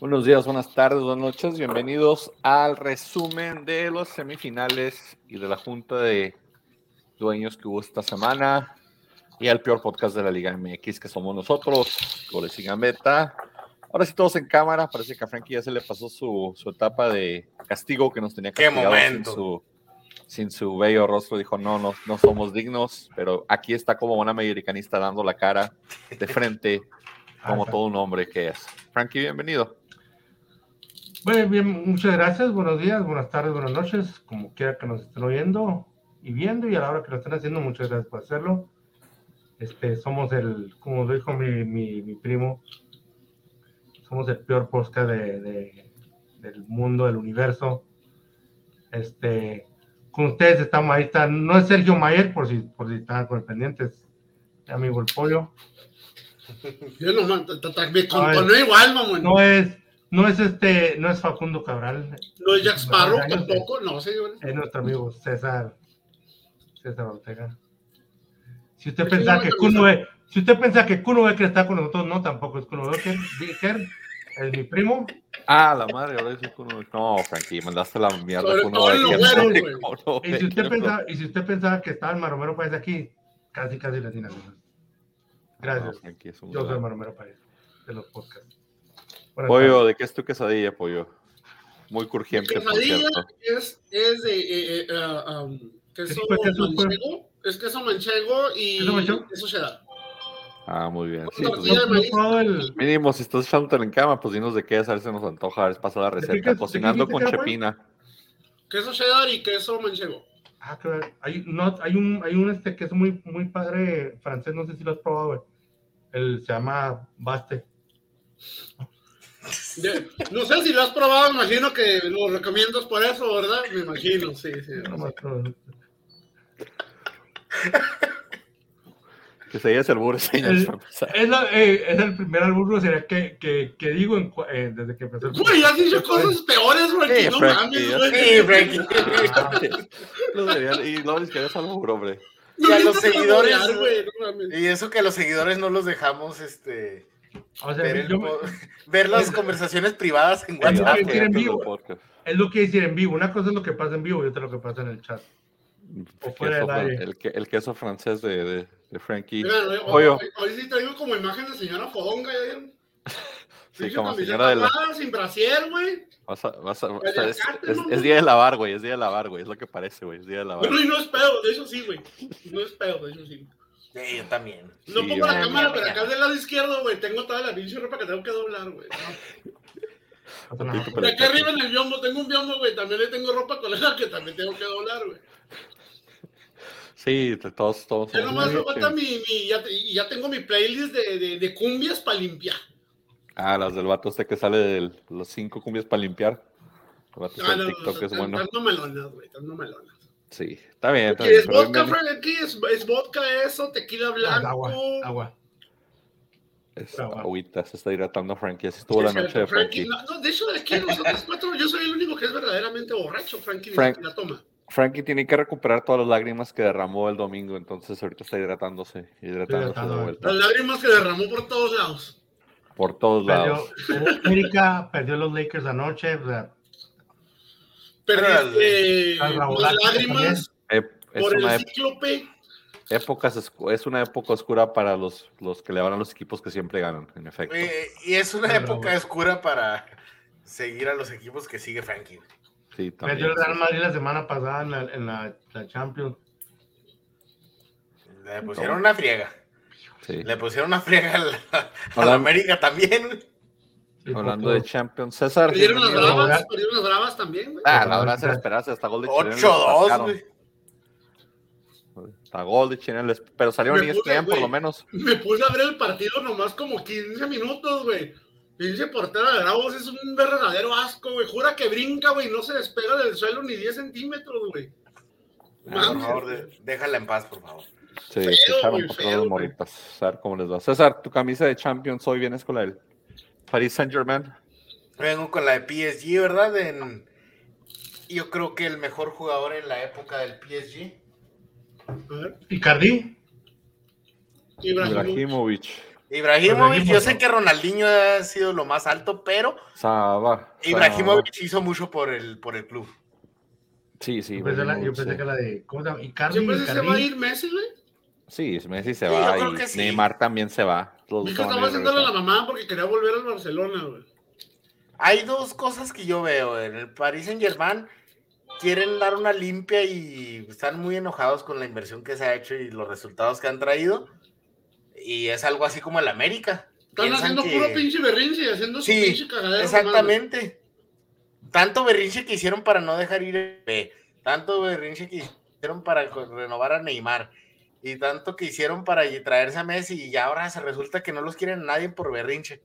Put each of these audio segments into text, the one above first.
Buenos días, buenas tardes, buenas noches. Bienvenidos al resumen de los semifinales y de la junta de dueños que hubo esta semana y al peor podcast de la Liga MX que somos nosotros, Goles y Gambetta. Ahora sí todos en cámara, parece que a Frankie ya se le pasó su, su etapa de castigo que nos tenía ¡Qué castigado sin su, sin su bello rostro. Dijo, no, no, no somos dignos, pero aquí está como un americanista dando la cara de frente como todo un hombre que es. Frankie, bienvenido. Bueno, bien, muchas gracias, buenos días, buenas tardes, buenas noches, como quiera que nos estén oyendo y viendo y a la hora que lo estén haciendo, muchas gracias por hacerlo. Este, somos el, como lo dijo mi, mi, mi primo, somos el peor podcast de, de- del mundo, del universo. Este, con ustedes estamos ahí, está, no es Sergio Mayer, por si, por si están con el pendiente, es mi amigo el pollo. Yo no, me A igual, mamón. No, No es, no es este, no es Facundo Cabral, es Jack Sparrow tampoco, no, señores. es nuestro amigo César César Ortega. Si usted una que. Kuno Be- si usted piensa que Kuno Becker está con nosotros, no, tampoco es Kuno Becker. Becker es mi primo. Ah, la madre, ahora dice Kuno. No, Frankie, mandaste la mierda Sobre Kuno Becker. Y si usted pensaba, y si usted pensaba que estaba el Maromero País aquí, casi casi le tiene No, Gracias. Un Yo soy el gran- Maromero País de los podcasts. Buenas Pollo, tardes. ¿de qué es tu quesadilla, pollo? Muy crujiente, por Quesadilla es, es de eh, eh, ah, um, queso queso manchego, es queso manchego y ¿Queso manchego? queso cheddar. Ah, muy bien. Sí, pues, No, no el- mínimo, si estás echándote en cama, pues dinos de qué es, a ver si nos antoja, a ver si pasa la receta. queso- qué Cocinando dijiste con pollo? chepina. Queso cheddar y queso manchego. Ah, ver. Hay, no, hay un, hay un este que es muy, muy padre francés, no sé si lo has probado, güey. El, se llama Baste. No sé si lo has probado, me imagino que lo recomiendas por eso, ¿verdad? Me imagino, sí, sí. No. Quesadilla es el burro, El-. Es, la- eh, es el primer albur sería que, que, que digo en eh, desde que empezó el Güey, has dicho cosas peores, güey. Sí, no Frankie, mames, güey. Sí, Frankie. Lo debería- Y luego les querías algo, hombre. Y a los seguidores. Y eso que a los seguidores no los dejamos este, O sea, ver, yo- las conversaciones privadas en Es lo WhatsApp. que en vivo. es lo que decir en vivo. Una cosa es lo que pasa en vivo y otra lo que pasa en el chat. O El fuera queso, del aire. el, el queso francés de, de, de Frankie. Mira, hoy, Pollo. hoy- hoy sí traigo como imagen de señora Fodonga. ¿ya vieron? Sí, como señora de la- Sin brasier, güey. Vas a- vas a- Vaya, o sea, es, es- día de lavar, güey. Es día de lavar, güey. Es lo que parece, güey. Es día de lavar. Bueno, y no es pedo, de eso sí, güey. No es pedo, de eso sí. Sí, yo también. No Sí, pongo la cámara, pero acá del lado izquierdo, güey, tengo toda la pinche ropa que tengo que doblar, güey. No pero- acá arriba en el biombo, tengo un biombo, güey, también le tengo ropa colega que también tengo que doblar, güey. Sí, todos, todos. Ya somos nomás me falta mi, mi ya, te- y ya tengo mi playlist de, de, de cumbias para limpiar. Ah, las del vato este que sale de los cinco cumbias para limpiar. El vato Ah, no, no, TikTok, es están- bueno. están melonas, güey, están melonas. Sí, está bien. Está ¿Qué bien es vodka, bien- Frank? Aquí es, es vodka eso, tequila blanco. agua, agua. es agua. agüita, se está hidratando Frankie. Así estuvo la noche de Frankie, Frankie. No, no, de hecho, de aquí nosotros cuatro, yo soy el único que es verdaderamente borracho, Frankie. Frank. siquiera toma. Frankie tiene que recuperar todas las lágrimas que derramó el domingo, entonces ahorita está hidratándose, hidratándose de Hidratado. vuelta. Las lágrimas que derramó por todos lados. Por todos lados. Perdió, América perdió los Lakers anoche. o sea, las lágrimas Eh, es, por una el cíclope. épocas es una época oscura para los, los que le van a los equipos que siempre ganan, en efecto. Eh, y es una Pero, época oscura para seguir a los equipos que sigue Frankie. Sí, también. perdió el Real. Madrid la semana pasada en la, en la, la Champions. Le pusieron una friega. Sí. Le pusieron una friega a la, a la América también. Hablando de Champions, César. Perdieron las bravas, perdieron las bravas también, güey. Ah, la verdad se la esperanza, hasta gol de Chilena les 8-2, pasaron. güey. Hasta gol de Chilena les- pero salieron en puse, ESPN por lo menos. Me puse a ver el partido nomás como 15 minutos, güey. Pinche portero de Bravos es un verdadero asco, güey. Jura que brinca, güey, no se despega del suelo ni 10 centímetros, güey. Por favor, déjala en paz, por favor. Sí, Feo, se echaron por feo, todas las morritas. A ver cómo les va. César, tu camisa de Champions hoy vienes con la del Paris Saint Germain. Vengo con la de PSG, ¿verdad? En- yo creo que el mejor jugador en la época del PSG. Icardi. Ibrahimovic. Ibrahimovic. Ibrahimovic, yo sé que Ronaldinho ha sido lo más alto, pero Saba. Ibrahimovic hizo mucho por el, por el club. Sí, sí. Yo pensé, la- yo Ibrahimovic, pensé sí. que la de. ¿Cómo se llama? Icardi. Siempre se Icardi. va a ir Messi, güey. Sí, Messi se Sí, yo va y sí. Neymar también se va. Los a estaba haciéndole la regresando. mamá porque quería volver al Barcelona, güey. Hay dos cosas que yo veo. En el Paris Saint Germain quieren dar una limpia y están muy enojados con la inversión que se ha hecho y los resultados que han traído. Y es algo así como el América. Están Piensan haciendo que- puro pinche berrinche y haciendo su Sí, pinche cagadero. Exactamente. Tanto berrinche que hicieron para no dejar ir a tanto berrinche que hicieron para renovar a Neymar y tanto que hicieron para traerse a Messi y ahora se resulta que no los quieren a nadie por berrinche.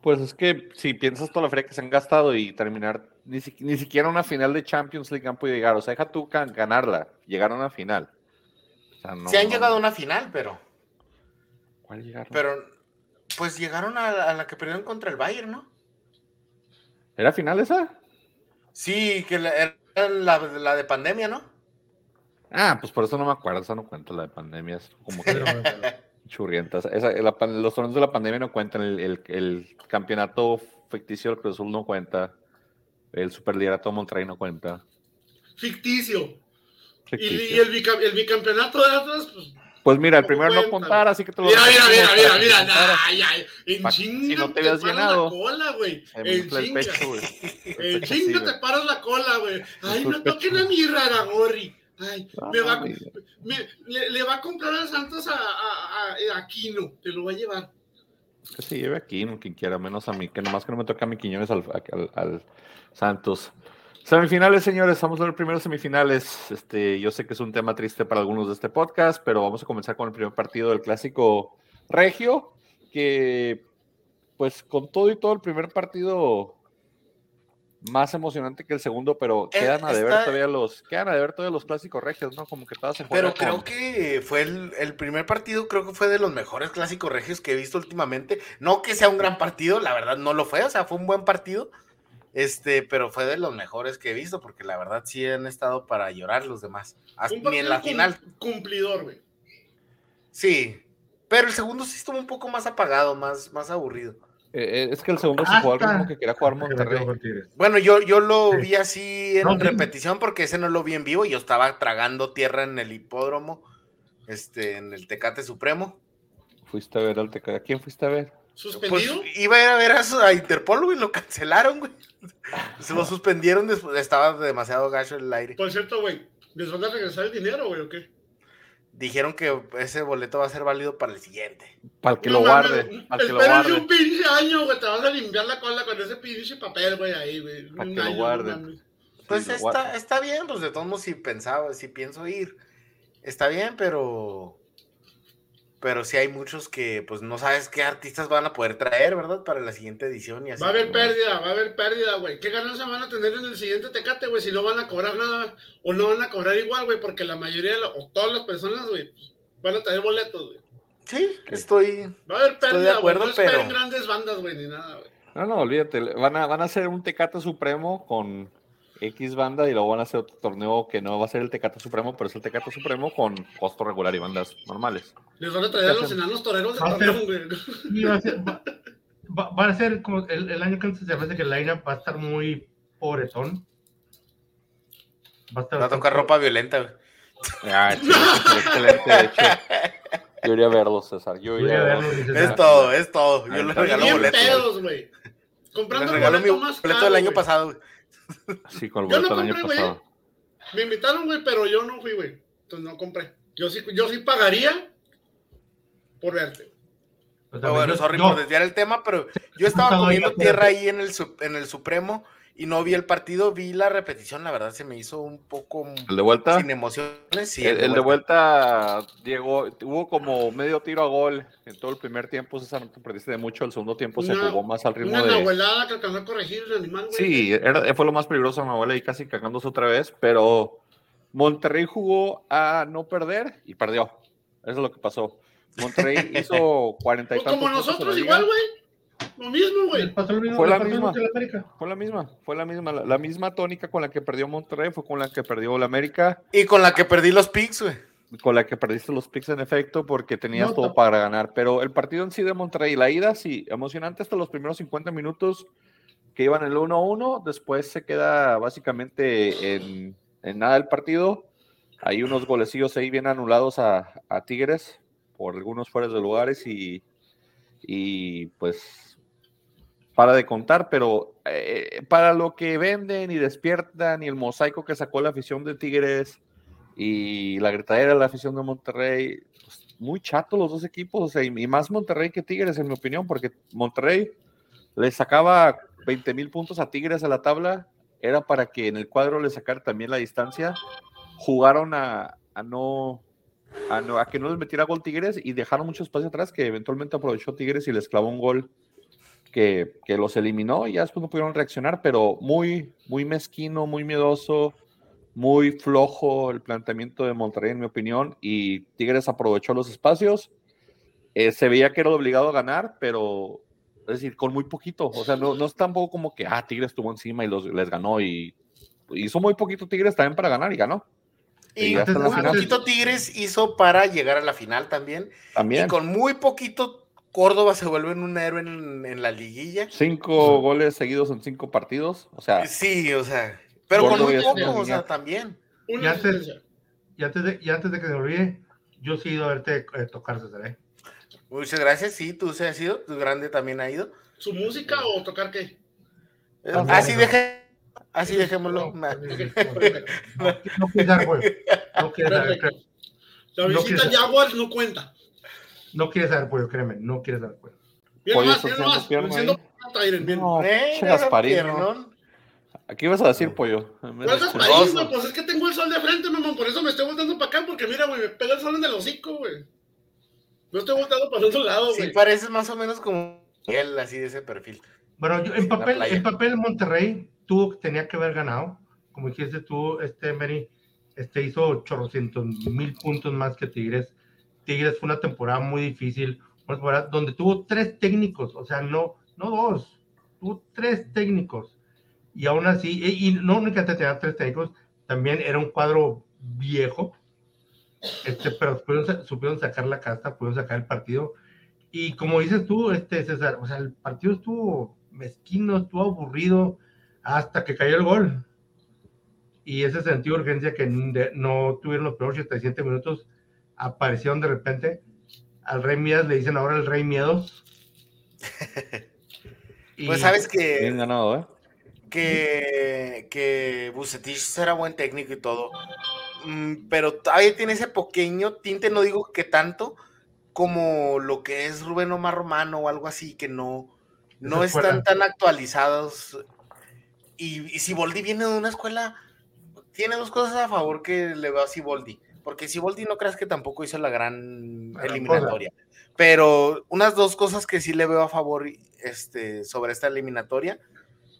Pues es que si piensas toda la feria que se han gastado y terminar, ni, si- ni siquiera una final de Champions League han podido llegar. O sea, deja tú ganarla, llegar a una final. O sea, no, Se han no- llegado a una final, pero, ¿Cuál llegaron? pero pues llegaron a, a la que perdieron contra el Bayern, ¿no? ¿Era final esa? Sí, que la, era la, la de pandemia, ¿no? Ah, pues por eso no me acuerdo, esa no cuenta la de pandemia, es como que churrientas. Esa- la los torneos de la pandemia no cuentan, el, el- el campeonato ficticio del Cruz Azul no cuenta, el superliderato de Monterrey no cuenta. Ficticio. Y, Ficticio. y el, bica- el bicampeonato de Atlas, pues. Pues mira, el primero no contar, así que te lo Mira, mira, mira, mira, mira. Ay, ay, en chinga si no te paras llenado. la cola, güey. En chinga. En chinga te paras la cola, güey. Ay, no toquen a mi raragorri. Ay, me va, a- me- le, le va a comprar a Santos a, a, a, a Aquino. Te lo va a llevar. Que se lleve aquí, no quien quiera, menos a mí, que nomás que no me toque a mi Quiñones al, al- al Santos. Semifinales, señores, vamos a ver primero semifinales. Este, yo sé que es un tema triste para algunos de este podcast, pero vamos a comenzar con el primer partido del clásico regio, que pues con todo y todo el primer partido más emocionante que el segundo, pero Eh, quedan a deber está- todavía los, quedan a deber todavía los clásicos regios, ¿no? Como que todas se Pero creo con- que fue el, el primer partido, creo que fue de los mejores clásicos regios que he visto últimamente. No que sea un gran partido, la verdad no lo fue, o sea, fue un buen partido. Este, pero fue de los mejores que he visto, porque la verdad sí han estado para llorar los demás. Hasta- ni en la final. cum- Cumplidor, güey. Sí. Pero el segundo sí estuvo un poco más apagado, más, más aburrido. Eh, eh, es que el segundo se Hasta- jugó al ritmo que quería jugar Monterrey. Bueno, yo, yo lo Sí. vi así en No, repetición porque ese no lo vi en vivo. Yo estaba tragando tierra en el hipódromo, este, en el Tecate Supremo. Fuiste a ver al Teca- ¿A quién fuiste a ver? Pues ¿Suspendido? iba a ir a ver a, Interpol, güey, lo cancelaron, güey. Se lo suspendieron después, estaba demasiado gacho el aire. Por cierto, güey. ¿Les van a regresar el dinero, güey, o qué? Dijeron que ese boleto va a ser válido para el siguiente. Para el que No lo mames, guarde. Para el que lo guarde. un pinche año, güey. Te vas a limpiar la cola con ese pinche papel, güey, ahí, güey. Pa' Un que lo año, no guarden. mames. Pues Sí, lo está, está bien, pues de todos modos si pensaba, si pienso ir, está bien, pero pero sí hay muchos que pues no sabes qué artistas van a poder traer, ¿verdad? Para la siguiente edición y así. Va a haber pérdida, va a haber pérdida, güey. ¿Qué ganancia van a tener en el siguiente Tecate, güey? Si no van a cobrar nada o no van a cobrar igual, güey, porque la mayoría de o todas las personas, güey, van a traer boletos, güey. Sí, estoy Va a haber Estoy de pérdida, güey. acuerdo, No esperen pero- grandes bandas, güey, ni nada, güey. No, no, olvídate. Van a, van a hacer un Tecate Supremo con X banda y luego van a hacer otro torneo que no va a ser el Tecate Supremo, pero es el Tecate Supremo con costo regular y bandas normales. Les van a traer a los enanos toreros de Va a ser- va a ser, va, va- va a ser como el, el año que antes se hace que el line-up va a estar muy pobretón. Va a estar va a tocar ropa violenta, güey. Ah, chido, excelente, de hecho. Yo iría a verlo, César. Yo iría a verlo, Es todo, es todo. Yo les regalo boletos. pedos. Comprando Les el regalo boleto más boleto del año pasado, güey. Sí, con el Yo no boleto del año compré, güey. pasado. Me invitaron, güey, pero yo no fui, güey. Entonces no compré. Yo sí, yo sí pagaría por verte. Pues bueno, sorry yo- por desviar el tema, pero yo estaba No, comiendo tierra ahí en el, en el Supremo y no vi el partido, vi la repetición, la verdad se me hizo un poco ¿El de vuelta? sin emociones. Sí, el, el de vuelta, Diego, hubo como medio tiro a gol en todo el primer tiempo. César, no te perdiste de mucho. El segundo tiempo se Una- jugó más al ritmo Una de. nahuelada que alcanzó a corregir el animal, güey. Sí, era- fue lo más peligroso, mi abuela, y casi cagándose otra vez, pero Monterrey jugó a no perder y perdió. Eso es lo que pasó. Monterrey hizo 40 y Pues tantos como nosotros igual, güey. Lo mismo, güey. pasó lo mismo, Fue la misma. mismo que la América. Fue la misma, fue la misma, la, la misma tónica con la que perdió Monterrey, fue con la que perdió la América. Y con la que perdí los picks, güey. con la que perdiste los picks en efecto porque tenías No, todo no. para ganar. Pero el partido en sí de Monterrey, la ida, sí, emocionante hasta los primeros 50 minutos que iban el 1-1. Después se queda básicamente en, en nada el partido. Hay unos golecillos ahí bien anulados a, a Tigres por algunos fuera de lugares y, y pues para de contar, pero eh, para lo que venden y despiertan y el mosaico que sacó la afición de Tigres y la gritadera de la afición de Monterrey, pues, muy chato los dos equipos, o sea, y, más Monterrey que Tigres, en mi opinión, porque Monterrey le sacaba 20 mil puntos a Tigres a la tabla, era para que en el cuadro le sacara también la distancia. Jugaron a no, a no- a que no les metiera gol Tigres y dejaron mucho espacio atrás que eventualmente aprovechó Tigres y les clavó un gol que, que los eliminó y ya después no pudieron reaccionar, pero muy, muy mezquino, muy miedoso, muy flojo el planteamiento de Monterrey, en mi opinión, y Tigres aprovechó los espacios. Eh, se veía que era obligado a ganar, pero es decir, con muy poquito. O sea, no, no es tampoco como que, ah, Tigres estuvo encima y los, les ganó y hizo muy poquito Tigres también para ganar y ganó. Y Y muy poquito Tigres hizo para llegar a la final también. También. Y con muy poquito Córdoba se vuelve en un héroe en, en la liguilla. Cinco goles seguidos en cinco partidos. O sea, Sí, o sea, pero con muy poco, o sea, también. Y antes, y, antes de, y antes de que se olvide, yo sí he ido a verte eh, tocar, César. ¿eh? Muchas gracias, sí, tú se has ido, tu grande también ha ido. ¿Su música o tocar qué? Eh, Ah, así no. deje, así dejémoslo. No, no, no, no quieres dar juego. No quieres dar, Perfecto. La visita quiero- Jaguars no cuenta. No quieres dar juego, créeme, no quieres. Bien Pollo bien haciendo. No, Eh, piernón. aquí vas a decir pollo. En vez ¿Cuál de- Gasparín, Oso. güey? Pues es que tengo el sol de frente, mamón. Por eso me estoy volteando para acá, porque mira, güey, me pega el sol en el hocico, güey. No estoy volteando para el otro lado, Sí, güey. pareces más o menos como él, así de ese perfil. Bueno, yo, en, papel, en papel Monterrey tuvo, tenía que haber ganado. Como dijiste tú, este Emery este, hizo 800 mil puntos más que Tigres. Tigres fue una temporada muy difícil, una temporada donde tuvo tres técnicos, o sea, no, no dos, tuvo tres técnicos. Y aún así, y, y no únicamente tenía tres técnicos, también era un cuadro viejo, este, pero supieron, supieron sacar la casta, pudieron sacar el partido. Y como dices tú, este, César, o sea, el partido estuvo mezquino, estuvo aburrido hasta que cayó el gol. Y ese sentido de urgencia que no tuvieron los primeros 87 minutos, aparecieron de repente. Al Rey Miedos le dicen ahora el Rey Miedos. Y- Pues sabes Bien que, ganado, ¿eh? que, que Bucetich era buen técnico y todo, Mm, pero todavía tiene ese pequeño tinte, no digo que tanto, como lo que es Rubén Omar Romano o algo así, que no, no están tan actualizados. Y, y Siboldi viene de una escuela, tiene dos cosas a favor que le veo a Siboldi, porque Siboldi no creas que tampoco hizo la gran eliminatoria, pero unas dos cosas que sí le veo a favor este, sobre esta eliminatoria.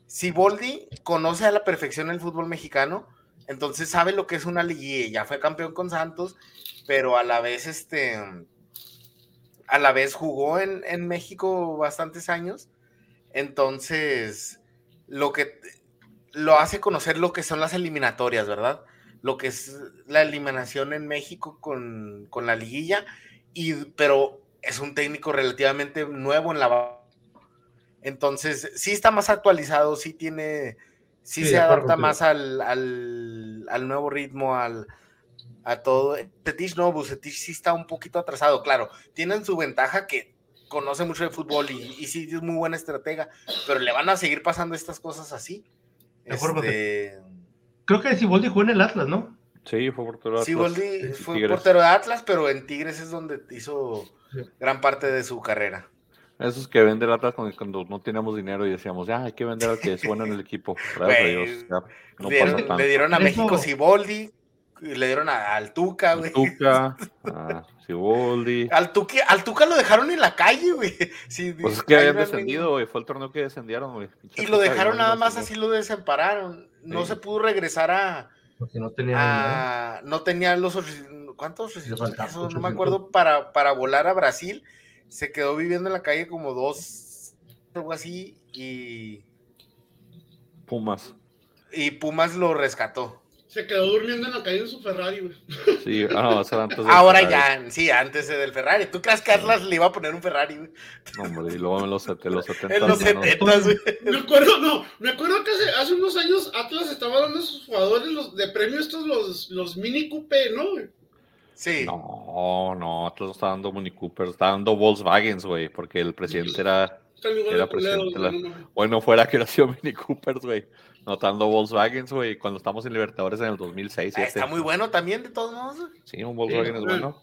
Siboldi conoce a la perfección el fútbol mexicano, entonces sabe lo que es una liguilla, ya fue campeón con Santos, pero a la vez este a la vez jugó en, en México bastantes años, entonces lo que lo hace conocer lo que son las eliminatorias, ¿verdad? Lo que es la eliminación en México con, con la liguilla, y, pero es un técnico relativamente nuevo en la entonces sí está más actualizado, sí tiene, sí, Sí, se adapta más al, al, al nuevo ritmo, al, a todo. Bucetich no, Bucetich sí está un poquito atrasado, claro. Tienen su ventaja que conoce mucho de fútbol y, y sí es muy buena estratega, pero le van a seguir pasando estas cosas así. Acuerdo Este, Creo que Siboldi jugó en el Atlas, ¿no? Sí, fue por todo Siboldi fue Tigres. portero de Atlas, pero en Tigres es donde hizo Sí. gran parte de su carrera. Esos que venden latas cuando, cuando no teníamos dinero y decíamos, ya, hay que vender al que es bueno en el equipo. Gracias a Dios. ya, no Le dieron, pasa tanto. le dieron a México Siboldi, le dieron a, al Tuca, güey. Tuca, a Siboldi. Al Tuca, al Tuca lo dejaron en la calle, güey. Sí, Pues es que habían descendido, güey. Fue el torneo que descendieron, güey. Y lo dejaron nada más así, lo desampararon. No Sí. se pudo regresar a, Porque no tenía a- no tenía los ¿cuántos? Faltaba Eso no 800. me acuerdo para, para volar a Brasil. Se quedó viviendo en la calle como dos, algo así, y, Pumas. y Pumas lo rescató. Se quedó durmiendo en la calle en su Ferrari, güey. Sí, ah, no, antes Ahora Ferrari. ya, sí, antes del Ferrari. ¿Tú crees que Atlas le iba a poner un Ferrari, güey? No, hombre, y luego en los, set- los 70 En los ya no. 70, güey. Me acuerdo, no, me acuerdo que hace, hace unos años Atlas estaba dando a sus jugadores los, de premio estos, los, los mini coupé, ¿no? güey? Sí. No, no, Atlas no está dando Mini Cooper, está dando Volkswagens, güey, porque el presidente era, Era presidente la- bueno, fuera que nació Mini Coopers, güey, no está dando Volkswagens, güey, cuando estamos en Libertadores en el 2006. Ah, está muy bueno también, de todos modos. güey. Sí, un Volkswagen es bueno.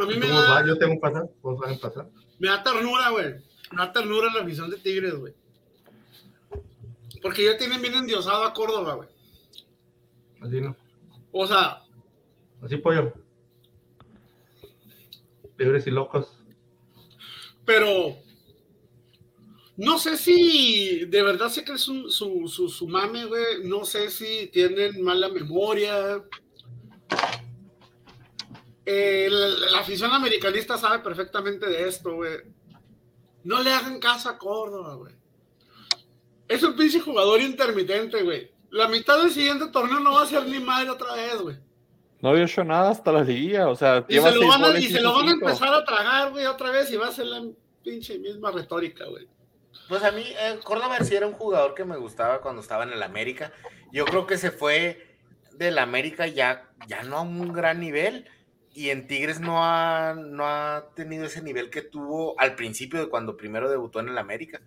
A mí me ¿Cómo va? da, Yo tengo un pasar, a pasar. me da ternura, güey. Me da ternura la visión de Tigres, güey. Porque ya tienen bien endiosado a Córdoba, güey. Así no. O sea, Así pollo. Libres y locos. pero no sé si de verdad sé que es un- su, su, su mame, güey. No sé si tienen mala memoria. Eh, la, la afición americanista sabe perfectamente de esto, güey. No le hagan caso a Córdoba, güey. Es un pinche jugador intermitente, güey. La mitad del siguiente torneo no va a ser ni madre otra vez, güey. No había hecho nada hasta la liguilla, o sea, Y se, lo van a, y se lo van a empezar a tragar, güey, otra vez y va a ser la pinche misma retórica, güey. Pues a mí, eh, Córdoba sí era un jugador que me gustaba cuando estaba en el América. Yo creo que se fue del América ya, ya no a un gran nivel. Y en Tigres no ha, no ha tenido ese nivel que tuvo al principio de cuando primero debutó en el América.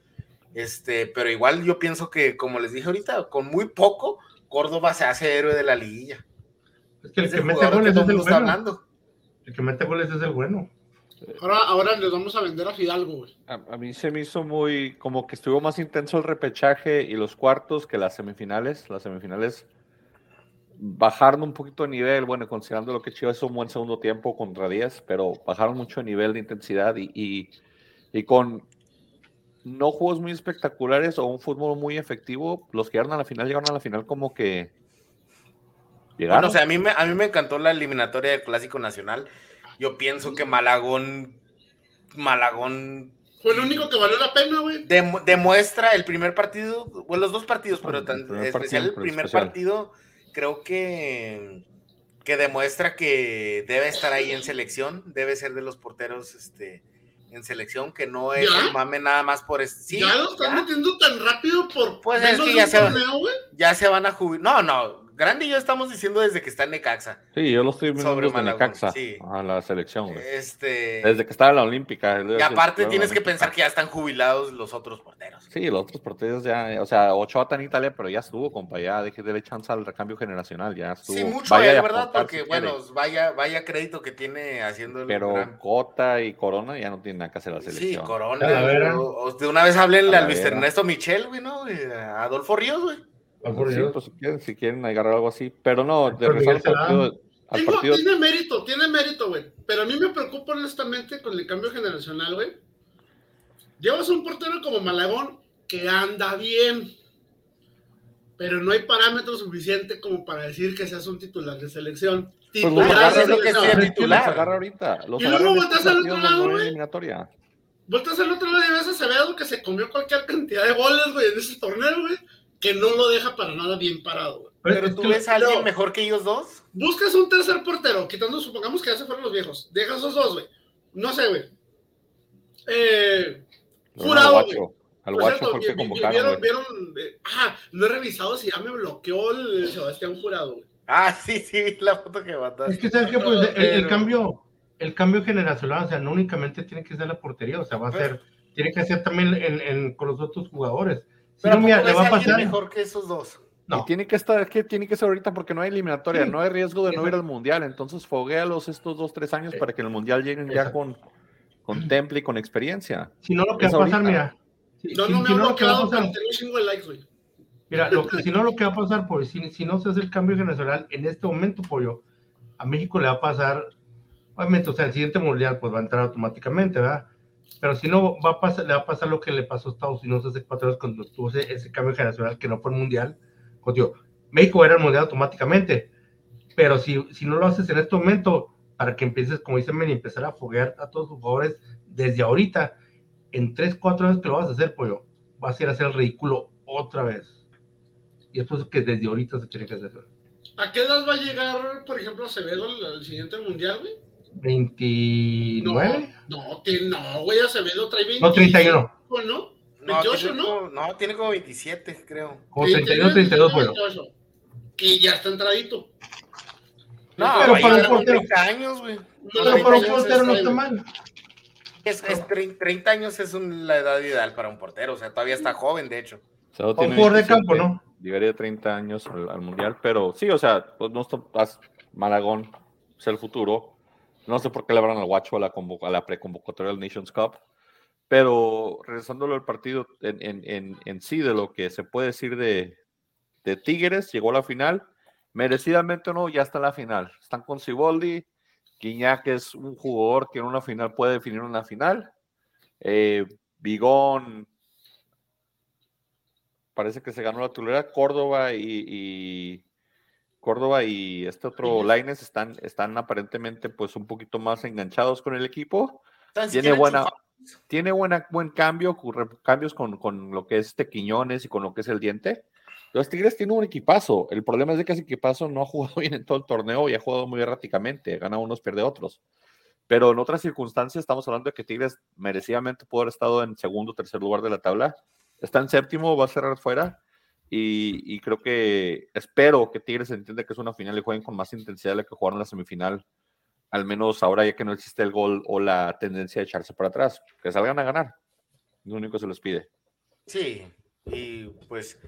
Este, pero igual yo pienso que, como les dije ahorita, con muy poco, Córdoba se hace héroe de la liguilla. Es que el que mete que goles es el bueno. hablando. El que mete goles es el bueno. Ahora, ahora les vamos a vender a Fidalgo, güey. A, a mí se me hizo muy, como que estuvo más intenso el repechaje y los cuartos que las semifinales. Las semifinales bajaron un poquito de nivel, bueno, considerando lo que Chivas hizo un buen segundo tiempo contra 10, pero bajaron mucho de nivel de intensidad y, y, y con no juegos muy espectaculares o un fútbol muy efectivo, los que llegaron a la final llegaron a la final como que llegaron. Bueno, o sea, a mí, me, a mí me encantó la eliminatoria del Clásico Nacional. Yo pienso que Malagón, Malagón Fue el único que valió la pena, güey. Dem- demuestra el primer partido, bueno, los dos partidos, pero El tan primer especial partido, el primer especial. partido, creo que, que demuestra que debe estar ahí en selección, debe ser de los porteros este, en selección, que no es ¿Ya? el mame nada más por... es- Sí, ya lo están ya, metiendo tan rápido por Pues es que ya se va- torneo, güey. ya se van a jubilar. No, no, Grande y yo estamos diciendo desde que está en Necaxa. Sí, yo lo estoy viendo Sobre desde Necaxa sí. a la selección, güey. Este, Desde que estaba en la Olímpica. y aparte tienes que pensar que ya están jubilados los otros porteros. Sí, los otros partidos ya, o sea, Ochoa está en Italia, pero ya estuvo, compa, ya deje de chance al recambio generacional, ya estuvo. Sí, mucho Vaya ¿verdad? aportar Porque, si quiere, bueno, vaya, vaya crédito que tiene haciendo el pero gran- Cota y Corona ya no tienen nada que hacer a la Sí, selección. Corona. O- o de una vez háblenle a Luis. Ernesto Michel, güey, ¿no? Eh, A Adolfo Ríos, güey. Sí, pues si quieren, si quieren agarrar algo así, pero no, de regresar al partido, al Tengo- partido tiene mérito, tiene mérito, güey. Pero a mí me preocupa honestamente con el cambio generacional, güey. Llevas un portero como Malagón que anda bien, pero no hay parámetro suficiente como para decir que seas un titular de selección. Pues los Titular agarra de es lo que selección. sea los titular. agarra ahorita, los Y luego en volteas al otro lado, güey. eliminatoria. Vueltas al otro lado y ves a Acevedo que se comió cualquier cantidad de goles, güey, en ese torneo, güey, que no lo deja para nada bien parado, güey. Pero tú ves a alguien no. mejor que ellos dos. Buscas un tercer portero, quitando, supongamos que ya se fueron los viejos. Deja esos dos, güey. No sé, güey. Eh, Jurado, guacho, al guacho fue el que convocaron, vieron, güey. vieron, eh, ah, no he revisado si ya me bloqueó el Sebastián Jurado, güey. Ah, sí, sí, vi la foto que mandaste. Es que sabes que pues, el, cambio, el cambio generacional, o sea, no únicamente tiene que ser la portería, o sea, va a Pero- ser, tiene que ser también en, en- con los otros jugadores. Pero no, ¿a mira, le va a pasar. mejor que esos dos. No, Y tiene que estar, que tiene que ser ahorita porque no hay eliminatoria, Sí. no hay riesgo de no ir al mundial, entonces foguealos estos dos, tres años Eh, para que en el mundial lleguen ya exacto. con, con temple y con experiencia. si no lo que es va a pasar, mira. si- No, si- no me si ha no, lo que va a bloqueado, pasar- un de likes, güey. Mira, lo que, si no, lo que va a pasar, pues, si, si no se hace el cambio generacional en este momento, pollo, a México le va a pasar, obviamente, o sea, el siguiente mundial, pues va a entrar automáticamente, ¿verdad? Pero si no, va a pasar, le va a pasar lo que le pasó a Estados Unidos hace cuatro años cuando tuvo ese, ese cambio generacional que no fue el mundial. Pues, digo, México era el mundial automáticamente, pero si, si no lo haces en este momento, para que empieces, como dice Meni, empezar a foguear a todos sus jugadores desde ahorita, en tres, cuatro años que lo vas a hacer, pollo, vas a ir a hacer el ridículo otra vez. Y es eso que desde ahorita se tiene que hacer. ¿A qué edad va a llegar, por ejemplo, Acevedo al siguiente mundial, güey? 29. No, no, tiene- no, güey, Acevedo trae 20. No, 31. ¿no? No, 28, tiene ¿no? como- no, tiene como 27, creo. Como 31, 32, bueno. 28, Que ya está entradito. No, Pero para un portero. 30 años, güey. No, Pero para un 30 años portero no es- está mal. Es, es trein- 30 años es un- la edad ideal para un portero, o sea, todavía está joven, de hecho. Solo Para un jugador de 27, campo, ¿no? Llegaría a 30 años al, al mundial, pero sí, o sea, pues no está Malagón es el futuro. No sé por qué le abran al guacho a la, preconvocatoria del Nations Cup, pero regresándolo al partido en, sí, de lo que se puede decir de, Tigres, llegó a la final, merecidamente no, ya está en la final. Están con Ciboldi, Guiñac es un jugador que en una final puede definir una final. Eh, Bigón parece que se ganó la titularidad. Córdoba y- Córdoba y este otro Laines están, están aparentemente pues un poquito más enganchados con el equipo. Tiene buena, enchufados. tiene buena, buen cambio, cambios con, con lo que es este Quiñones y con lo que es el Diente. Los Tigres tienen un equipazo. El problema es de que ese equipazo no ha jugado bien en todo el torneo y ha jugado muy erráticamente. Gana unos, pierde otros. Pero en otras circunstancias estamos hablando de que Tigres merecidamente pudo haber estado en segundo o tercer lugar de la tabla. Está en séptimo, va a cerrar fuera. Y, creo que espero que Tigres entienda que es una final y jueguen con más intensidad de la que jugaron la semifinal. Al menos ahora ya que no existe el gol o la tendencia de echarse para atrás. Que salgan a ganar. Lo único que se les pide. Sí, y pues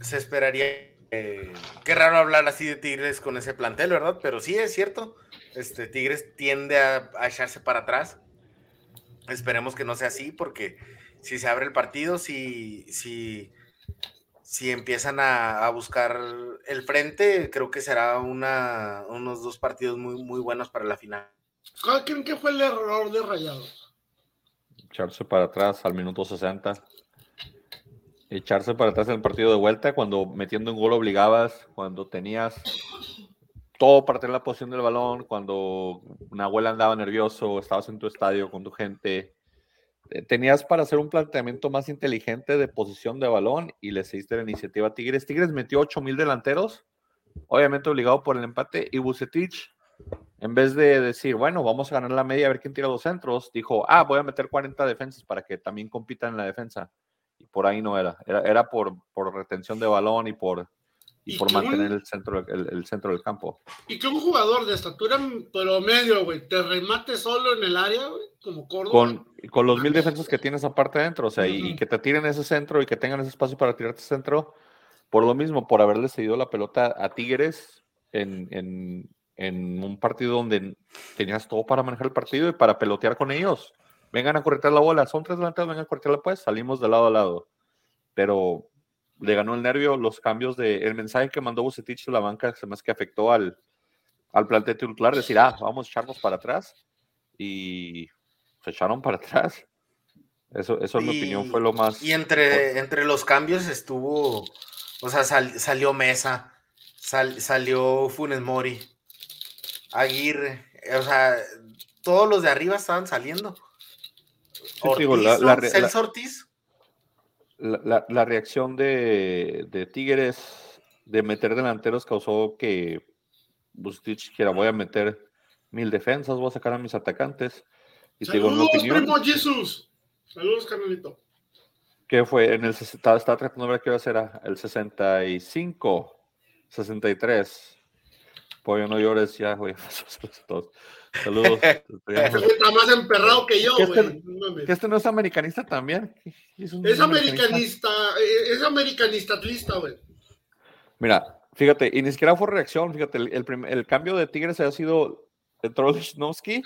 se esperaría. eh, qué raro hablar así de Tigres con ese plantel, ¿verdad? Pero sí es cierto. Este Tigres tiende a, a echarse para atrás. Esperemos que no sea así, porque si se abre el partido, si, si, si empiezan a, a buscar el frente, creo que será una, unos dos partidos muy, muy buenos para la final. ¿Cuál creen que fue el error de Rayados? echarse para atrás al minuto 60. Echarse para atrás en el partido de vuelta cuando metiendo un gol obligabas, cuando tenías todo para tener la posición del balón, cuando una abuela andaba nervioso, estabas en tu estadio con tu gente. Eh, Tenías para hacer un planteamiento más inteligente de posición de balón y le seguiste la iniciativa a Tigres. Tigres metió 8 mil delanteros, obviamente obligado por el empate, y Bucetich en vez de decir, bueno, vamos a ganar la media a ver quién tira los centros, dijo, ah, voy a meter 40 defensas para que también compitan en la defensa. Y por ahí no era. Era, era por, por retención de balón y por, y ¿Y por mantener el centro, el, el centro del campo. Y que un jugador de estatura promedio, güey, te remate solo en el área, güey, como Córdoba. Con, con los mil defensas que tienes aparte adentro, o sea, y, y Ujú. que te tiren ese centro y que tengan ese espacio para tirarte centro, por lo mismo, por haberle cedido la pelota a Tigres en, en, en un partido donde tenías todo para manejar el partido y para pelotear con ellos. Vengan a corretear la bola, son tres delanteros, vengan a corretearla pues, salimos de lado a lado. Pero le ganó el nervio los cambios de, el mensaje que mandó Bucetich a la banca se hace que afectó al, al plantel titular, decir, ah, vamos a echarnos para atrás y se echaron para atrás. Eso, eso en mi opinión fue lo más... Y entre, entre los cambios estuvo, o sea, sal- salió Mesa, sal- salió Funes Mori, Aguirre, eh, o sea, todos los de arriba estaban saliendo. Sí, te digo, la- Ortiz, Celso Ortiz. La, la- la reacción de, de Tigres de meter delanteros causó que Bucetich dijera, voy a meter mil defensas, voy a sacar a mis atacantes. Y te digo, Saludos, primo Jesús. Saludos, carnalito. que fue en el 60, estaba, estaba tratando de ver qué hora será, el 65, 63. Pollo, no llores ya, güey. Saludos. Está más emperrado que yo, ¿Qué este- güey. No mames. ¿Que este no es americanista también? Es, un Es americanista. americanista, eh, es americanistatlista, güey. Mira, fíjate, y ni siquiera fue reacción, fíjate, el, el el cambio de Tigres ha sido entró Lichnowsky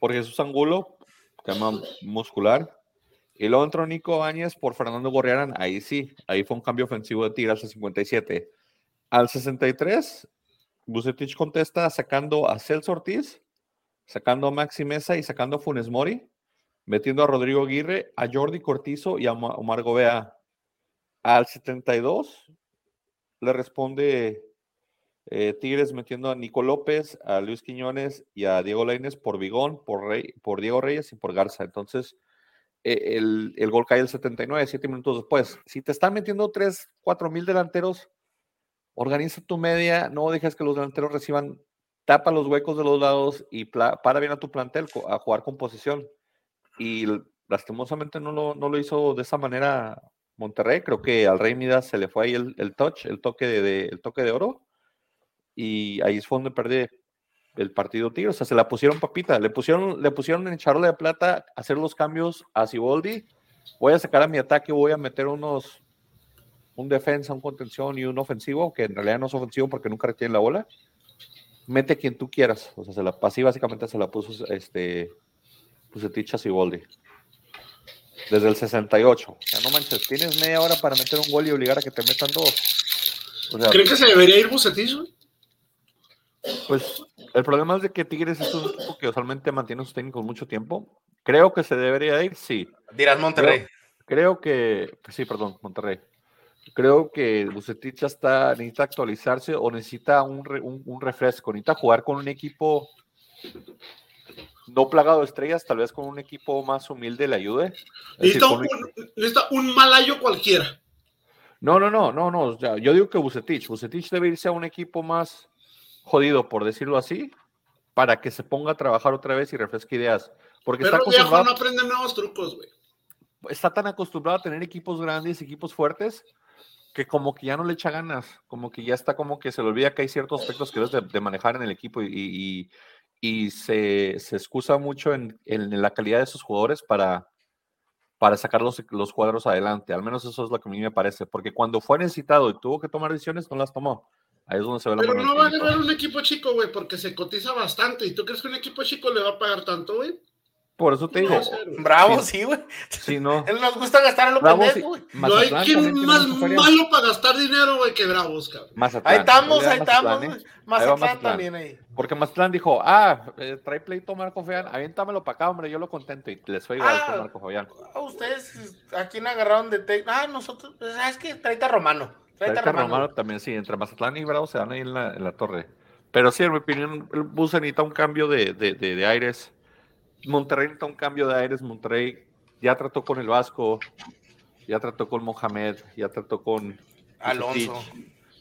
por Jesús Angulo, tema muscular, y luego entró Nico Áñez por Fernando Gorriarán, ahí sí, ahí fue un cambio ofensivo de Tigres al 57. Al 63, Bucetich contesta sacando a Celso Ortiz, sacando a Maxi Mesa y sacando a Funes Mori, metiendo a Rodrigo Aguirre, a Jordi Cortizo y a Ma- Omar Gobea. Al 72, le responde eh, Tigres metiendo a Nico López, a Luis Quiñones y a Diego Lainez por Rey, por Diego Reyes y por Garza. Entonces, eh, el, el gol cae el 79, siete minutos después. Si te están metiendo 3, 4 mil delanteros, organiza tu media, no dejes que los delanteros reciban, tapa los huecos de los lados y para bien a tu plantel a jugar con posición. Y lastimosamente no lo, no lo hizo de esa manera Monterrey. Creo que al Rey Midas se le fue ahí el, touch, el toque de, el toque de oro. Y ahí es donde perdí el partido Tigre. O sea, se la pusieron papita. Le pusieron, le pusieron en charola de plata hacer los cambios a Siboldi. Voy a sacar a mi ataque, voy a meter unos un defensa, un contención y un ofensivo, que en realidad no es ofensivo porque nunca retiene la bola. Mete quien tú quieras. O sea, se la, así básicamente se la puso este Pusetich a Siboldi desde el 68. O sea, no manches, tienes media hora para meter un gol y obligar a que te metan dos. O ¿Creen que se debería ir Bucetich? Pues el problema es de que Tigres es un equipo que usualmente mantiene a sus técnicos mucho tiempo. Creo que se debería ir, sí. Dirás Monterrey. Creo, que, sí, perdón, Monterrey. Creo que Bucetich ya está, necesita actualizarse o necesita un, un, un refresco, necesita jugar con un equipo no plagado de estrellas, tal vez con un equipo más humilde le ayude. Necesita un, un, malayo cualquiera. No, no, no, no, no. yo digo que Bucetich. Bucetich debe irse a un equipo más jodido, por decirlo así, para que se ponga a trabajar otra vez y refresque ideas. Porque Pero está viejo no aprende nuevos trucos, güey. Está tan acostumbrado a tener equipos grandes, equipos fuertes, que como que ya no le echa ganas, como que ya está como que se le olvida que hay ciertos aspectos que debes de, manejar en el equipo y, y se, se excusa mucho en, en, la calidad de sus jugadores para, para sacar los, los, cuadros adelante. Al menos eso es lo que a mí me parece, porque cuando fue necesitado y tuvo que tomar decisiones, no las tomó. Ahí es donde se ve la Pero no va a haber un equipo chico, güey, porque se cotiza bastante. ¿Y tú crees que un equipo chico le va a pagar tanto, güey? Por eso te digo. Bravo, sí, güey. Sí, no. Él nos gusta gastar en lo Bravo, pendejo, güey. No hay quien más malo para gastar dinero, güey, que Bravos, cabrón. ahí estamos, ahí estamos, güey. Mazatlán, también ahí. Porque Mazatlán dijo, ah, eh, trae pleito Marco Fabián, aviéntamelo para acá, hombre, yo lo contento. Y les fue igual con ah, Marco Fabián. Ustedes, ¿a quién agarraron de te Ah, nosotros, pues, ¿sabes qué? Traita Romano. Traita, Romano. Romano. también, sí. Entre Mazatlán y Bravos se dan ahí en la, en la torre. Pero sí, en mi opinión, el bus necesita un cambio de, de, de, de aires Monterrey necesita un cambio de aires. Monterrey ya trató con el Vasco, ya trató con Mohamed, ya trató con Alonso.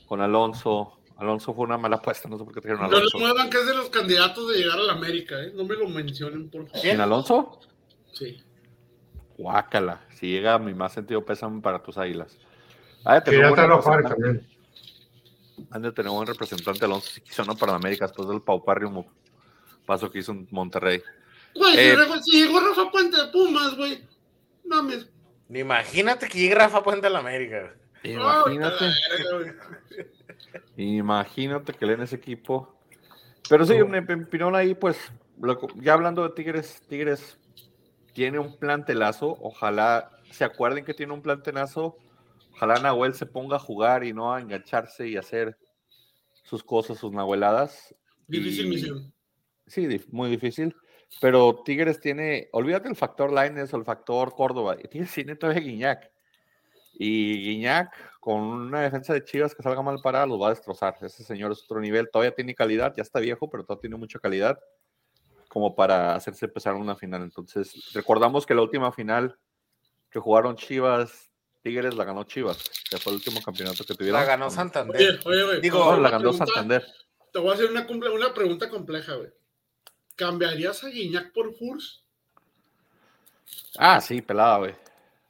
con Alonso. Alonso fue una mala apuesta, no sé por qué trajeron a Alonso. No le muevan que es de los candidatos de llegar a la América, ¿eh? No me lo mencionen, por favor. ¿En Alonso? Sí. Guácala. Si llega, mi más sentido pésame para tus águilas. Ah, ya también. Han de tener un representante Alonso si quiso no para América después del paupárrimo paso que hizo en Monterrey. Güey, eh, si llegó Rafa Puente de Pumas, güey. Mames. Imagínate que llegue Rafa Puente a la América. Imagínate. imagínate que leen ese equipo. Pero sí, un Pinón ahí, pues, ya hablando de Tigres, Tigres tiene un plantelazo. Ojalá se acuerden que tiene un plantelazo. Ojalá Nahuel se ponga a jugar y no a engancharse y hacer sus cosas, sus nahueladas. Difícil misión. Sí, muy difícil. Pero Tigres tiene, olvídate el factor Laines o el factor Córdoba, Tigres tiene todavía Guiñac. Y Guiñac, con una defensa de Chivas que salga mal parada, lo va a destrozar. Ese señor es otro nivel, todavía tiene calidad, ya está viejo, pero todavía tiene mucha calidad como para hacerse empezar una final. Entonces, recordamos que la última final que jugaron Chivas, Tigres la ganó Chivas, que fue el último campeonato que tuvieron. La ganó Santander. Digo, la ganó Santander. Te voy a hacer una, una pregunta compleja, güey. ¿Cambiarías a Guiñac por Furs? Ah, sí, pelada, güey.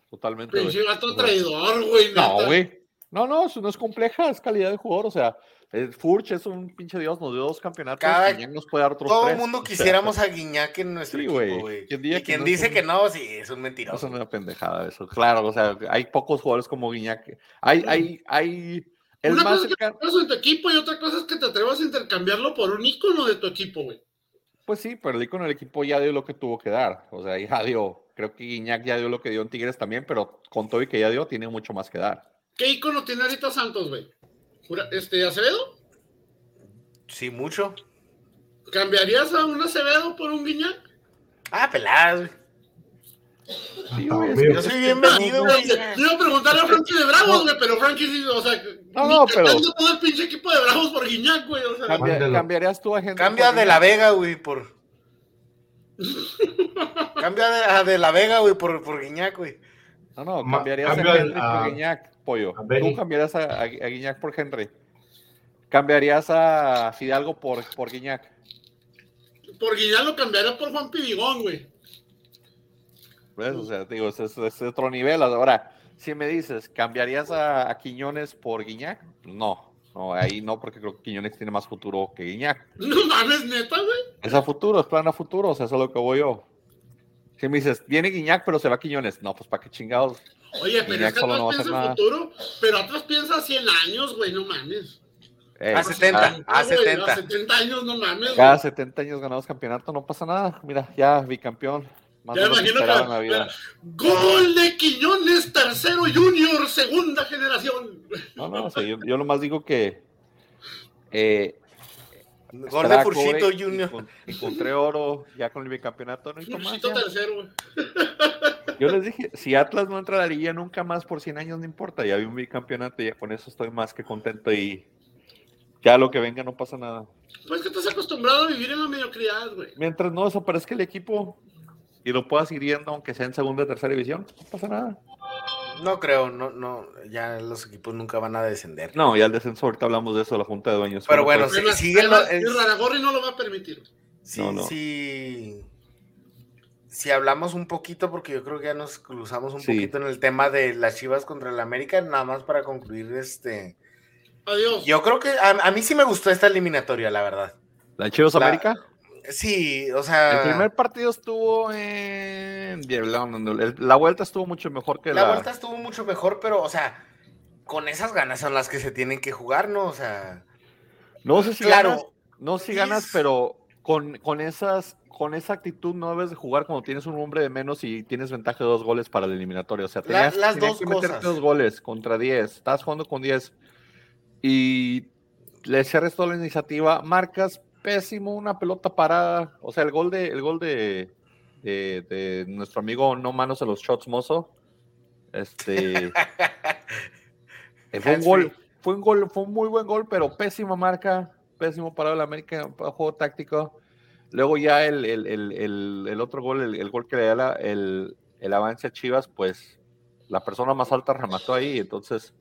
Totalmente. Pinche gato traidor, güey. No, güey. No, no, eso no es compleja, es calidad de jugador. O sea, el Furch es un pinche dios, nos dio dos campeonatos. Cada, Guiñac nos puede dar otros Todo el mundo quisiéramos a Guiñac en nuestro equipo, güey. Y quien dice que no, sí, es un mentiroso. Eso es una pendejada, eso. Claro, o sea, hay pocos jugadores como Guiñac. Hay, hay, hay. El una cosa es que te en tu equipo y otra cosa es que te atrevas a intercambiarlo por un ícono de tu equipo, güey. Pues sí, pero el con el equipo ya dio lo que tuvo que dar. O sea, ya dio. Creo que Guiñac ya dio lo que dio en Tigres también, pero con todo y que ya dio, tiene mucho más que dar. ¿Qué icono tiene ahorita Santos, güey? ¿Este Acevedo? Sí, mucho. ¿Cambiarías a un Acevedo por un Guiñac? Ah, pelado, yo soy bienvenido, güey. Yo iba a preguntarle a Frankie de Bravos, güey, pero Frankie, o sea, no, no, pero. todo el pinche equipo de Bravos por Guiñac, güey. O sea, cambiarías tú a gente. Cambia de la Vega, güey, por. Cambia de, a de la Vega, güey, por, por Guiñac, güey. No, no, cambiarías a Henry por Guiñac, pollo. Tú cambiarías a, a, Guiñac por Henry. ¿Cambiarías a Fidalgo por, por Guiñac? Por Guiñac lo cambiaría por Juan Pidigón, güey. ¿Ves? O sea, digo, es, es- es otro nivel. Ahora, si me dices, ¿cambiarías a, a Quiñones por Guiñac? No, no, ahí no, porque creo que Quiñones tiene más futuro que Guiñac. No mames, neta, güey. Es a futuro, es plan a futuro, o sea, eso es lo que voy yo. Si me dices, viene Guiñac, pero se va Quiñones. No, pues para qué chingados. Oye, pero Guiñac es que solo no a piensa en nada. futuro, pero Atlas piensa 100 años, güey, no mames. Eh, A 70. ah, A güey, 70. A 70 años, no mames. cada güey. 70 años ganados campeonato, no pasa nada. Mira, ya bicampeón. Más Ya imagino que- en la vida. Gol de Quiñones, tercero junior, segunda generación. No, no, o sea, yo, yo nomás digo que eh, Gol de güey, Junior. encon- Encontré oro ya con el bicampeonato. No ya. tercero, güey. Yo les dije, si Atlas no entra a la liguilla nunca más por 100 años, no importa. Ya vi un bicampeonato y ya con eso estoy más que contento y ya lo que venga no pasa nada. Pues que estás acostumbrado a vivir en la mediocridad, güey. Mientras no desaparezca el equipo y lo puedas ir viendo, aunque sea en segunda o tercera división, no pasa nada. No creo, no, no, ya los equipos nunca van a descender. No, ya el descenso, ahorita hablamos de eso, la Junta de Dueños. Pero bueno, pues, sí, Además- sigue lo- además, es- Y Raragorri no lo va a permitir. Sí, No, no. sí. Si hablamos un poquito, porque yo creo que ya nos cruzamos un Sí. poquito en el tema de las Chivas contra el América, nada más para concluir este. Adiós. Yo creo que a, a mí sí me gustó esta eliminatoria, la verdad. ¿La Chivas La- América? Sí, o sea. El primer partido estuvo en. La vuelta estuvo mucho mejor que la la. vuelta estuvo mucho mejor, pero, o sea, con esas ganas son las que se tienen que jugar, ¿no? O sea, No sé si claro. ganas, no sé si ganas, es- pero con, con esas. Con esa actitud no debes de jugar cuando tienes un hombre de menos y tienes ventaja de dos goles para la eliminatoria. O sea, tenías, las tenías dos que meterte cosas. dos goles contra 10. Estás jugando con 10 y le cierres toda la iniciativa. Marcas pésimo, una pelota parada. O sea, el gol de, el gol de, de, de nuestro amigo No Manos a los Shots Mozo. Este. Fue un gol, fue un gol, fue un muy buen gol, pero pésima marca, pésimo parado el América, para juego táctico. Luego ya el, el, el, el, otro gol, el, gol que le da la- el avance a Chivas, pues la persona más alta remató ahí, entonces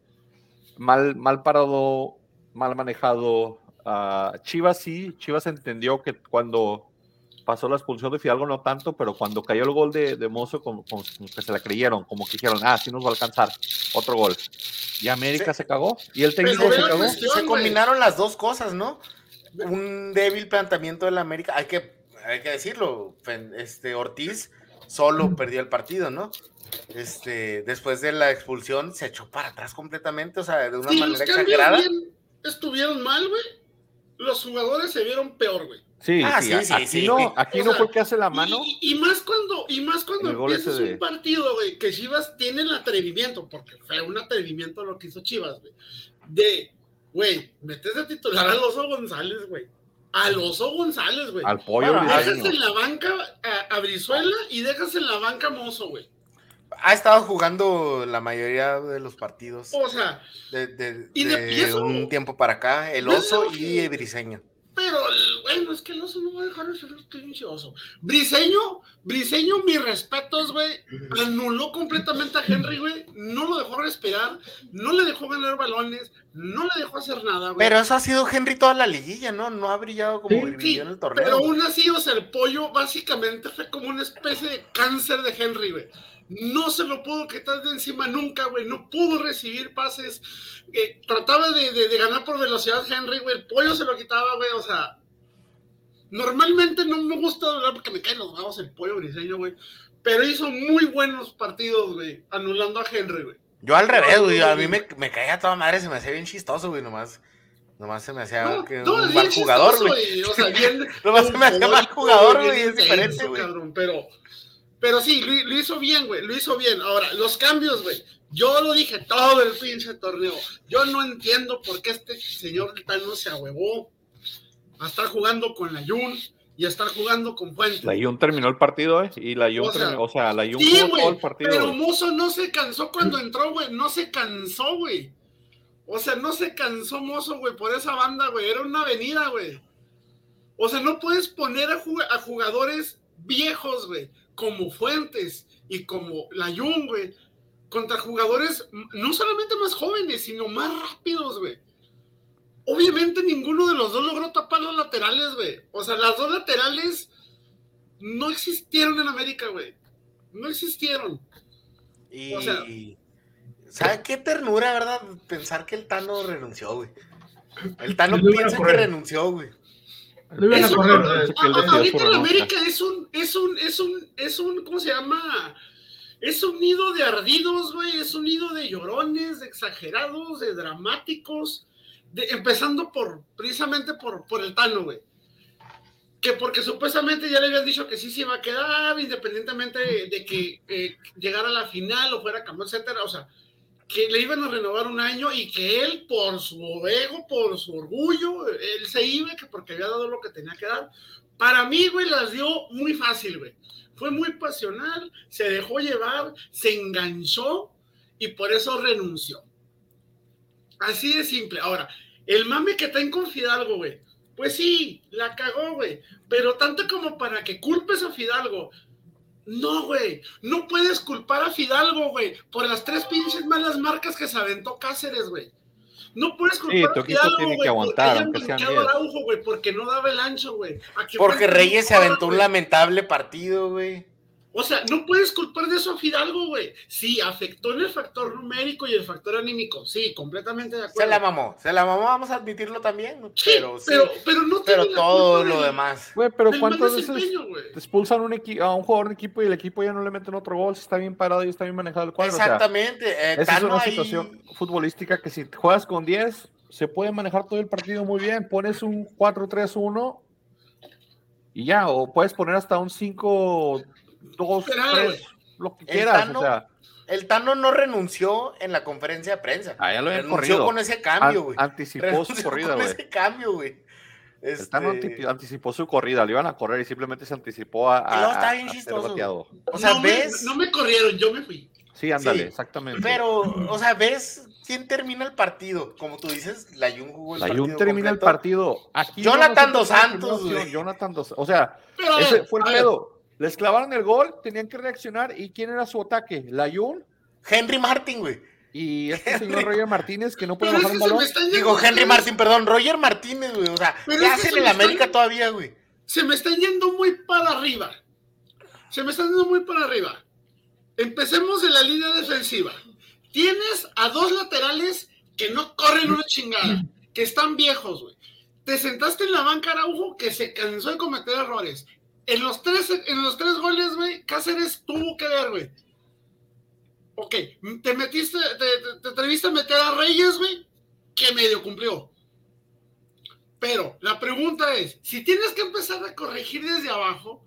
mal, mal parado, mal manejado. Ah, Chivas sí, Chivas entendió que cuando pasó la expulsión de Fidalgo no tanto, pero cuando cayó el gol de, de Mozo, como, como que se la creyeron, como que dijeron, ah, sí nos va a alcanzar, otro gol. Y América Sí. se cagó, y el técnico Pero se cagó. cuestión, se combinaron las dos cosas, ¿no? Un débil planteamiento del América, hay que, hay que decirlo, este Ortiz solo perdió el partido, ¿no? Este, después de la expulsión se echó para atrás completamente, o sea, de una manera exagerada. bien estuvieron mal, güey, los jugadores se vieron peor, güey. Sí, Ah, sí, sí, sí, aquí sí. no, aquí O no sea, fue el que hace la mano. Y, y más cuando, y más cuando empiezas de- un partido, güey, que Chivas tiene el atrevimiento, porque fue un atrevimiento lo que hizo Chivas, güey, de, güey, metes a titular al Oso González, güey. Al Oso González, güey. Al pollo Bueno. Dejas en la banca a, a Brizuela y dejas en la banca a Mozo, güey. Ha estado jugando la mayoría de los partidos O sea, de, de- y de- de y eso- un tiempo para acá, el oso y que- Briseño. Pero, el- bueno, es que el oso no va a dejar de ser el pinche oso. Briseño, Briseño, mis respetos, güey. Anuló completamente a Henry, güey. No lo dejó respirar. No le dejó ganar balones. No le dejó hacer nada, güey. Pero eso ha sido Henry toda la liguilla, ¿no? No ha brillado como brilló Sí, en el torneo. pero aún así, o sea, el pollo básicamente fue como una especie de cáncer de Henry, güey. No se lo pudo quitar de encima nunca, güey. No pudo recibir pases. Eh, trataba de, de- de ganar por velocidad Henry, güey. El pollo se lo quitaba, güey. O sea, normalmente no me gusta hablar porque me caen los bravos el pollo briseño, güey. Pero hizo muy buenos partidos, güey, anulando a Henry, güey. Yo al revés, güey. A mí me, me caía toda madre, se me hacía bien chistoso, güey. Nomás, nomás se me hacía No, que no, un mal jugador, güey. O sea, bien. Nomás se me hacía mal jugador, güey, es diferente, güey. Pero, pero sí, lo, lo hizo bien, güey. Lo hizo bien. Ahora, los cambios, güey. Yo lo dije todo el pinche torneo. Yo no entiendo por qué este señor Tano se ahuevó a estar jugando con la Jun y a estar jugando con Fuentes. La Jun terminó el partido, ¿eh? Y la Jun O sea, terminó, o sea, la Jun Sí, jugó todo güey, el partido. pero güey. Mozo no se cansó cuando entró, güey. No se cansó, güey. O sea, no se cansó Mozo, güey, por esa banda, güey. Era una avenida, güey. O sea, no puedes poner a, jug- a jugadores viejos, güey, como Fuentes y como la Jun, güey, contra jugadores no solamente más jóvenes, sino más rápidos, güey. obviamente ninguno de los dos logró tapar los laterales, güey. O sea, las dos laterales no existieron en América, güey. No existieron. Y, ¿sabe qué ternura, verdad? Pensar que el Tano renunció, güey. El Tano piensa que renunció, güey. Ahorita en América es un, es un, es un, es un, ¿cómo se llama? Es un nido de ardidos, güey, es un nido de llorones, de exagerados, de dramáticos, de, empezando por, precisamente por, por el Tano, güey. Que porque supuestamente ya le habían dicho que sí se iba a quedar, independientemente de, que eh, llegara a la final o fuera campeón, etcétera, o sea, que le iban a renovar un año y que él, por su ego, por su orgullo, él se iba, que porque había dado lo que tenía que dar. Para mí, güey, las dio muy fácil, güey. Fue muy pasional, se dejó llevar, se enganchó y por eso renunció. Así de simple. Ahora, el mame que está en Confidalgo, güey pues sí, la cagó, güey. Pero tanto como para que culpes a Fidalgo. No, güey. No puedes culpar a Fidalgo, güey, por las tres pinches malas marcas que se aventó Cáceres, güey. No puedes culpar a Fidalgo, tiene que aguantar, aunque sean Araujo, güey, porque no daba el ancho, güey. Porque Reyes se aventó un lamentable partido, güey. O sea, no puedes culpar de eso a Fidalgo, güey. Sí, afectó en el factor numérico y el factor anímico. Sí, completamente de acuerdo. Se la mamó, se la mamó, vamos a admitirlo también. Sí, pero, pero, pero, no Pero todo lo demás. Güey, pero ¿cuántas veces te expulsan un a un jugador de equipo y el equipo ya no le meten otro gol? Si está bien parado y está bien manejado el cuadro. Exactamente. Eh, esa es una situación futbolística que si juegas con 10, se puede manejar todo el partido muy bien. Pones un 4-3-1 y ya, o puedes poner hasta un 5 dos, tres, lo que quieras. El Tano, el Tano no renunció en la conferencia de prensa. Ah, ya lo renunció corrido. con ese cambio, güey. anticipó su corrida, güey. ese cambio, güey. El Tano este anticipó su corrida, le iban a correr y simplemente se anticipó a. a no, está bien chistoso. O sea, no ves. Me, no me corrieron, yo me fui. Sí, ándale, exactamente. Pero, o sea, ves quién termina el partido. Como tú dices, la Jun jugó el la partido. La Jun termina el partido. Aquí Jonathan Dos Santos, güey. Jonathan Dos O sea, ese fue el pedo. Les clavaron el gol, tenían que reaccionar. ¿Y quién era su ataque? ¿Layun? Henry Martin, güey. Y este señor Roger Martínez que no puede bajar un balón. Digo, Henry Martin, perdón, Roger Martínez, güey. O sea, ¿qué hacen en América todavía, güey? Se me está yendo muy para arriba. Se me está yendo muy para arriba. Empecemos en la línea defensiva. Tienes a dos laterales que no corren una chingada, que están viejos, güey. Te sentaste en la banca Araujo que se cansó de cometer errores. En los tres, en los tres goles, güey, Cáceres tuvo que ver, güey. Ok, te metiste, te, te, atreviste a meter a Reyes, güey, que medio cumplió. Pero la pregunta es, si tienes que empezar a corregir desde abajo,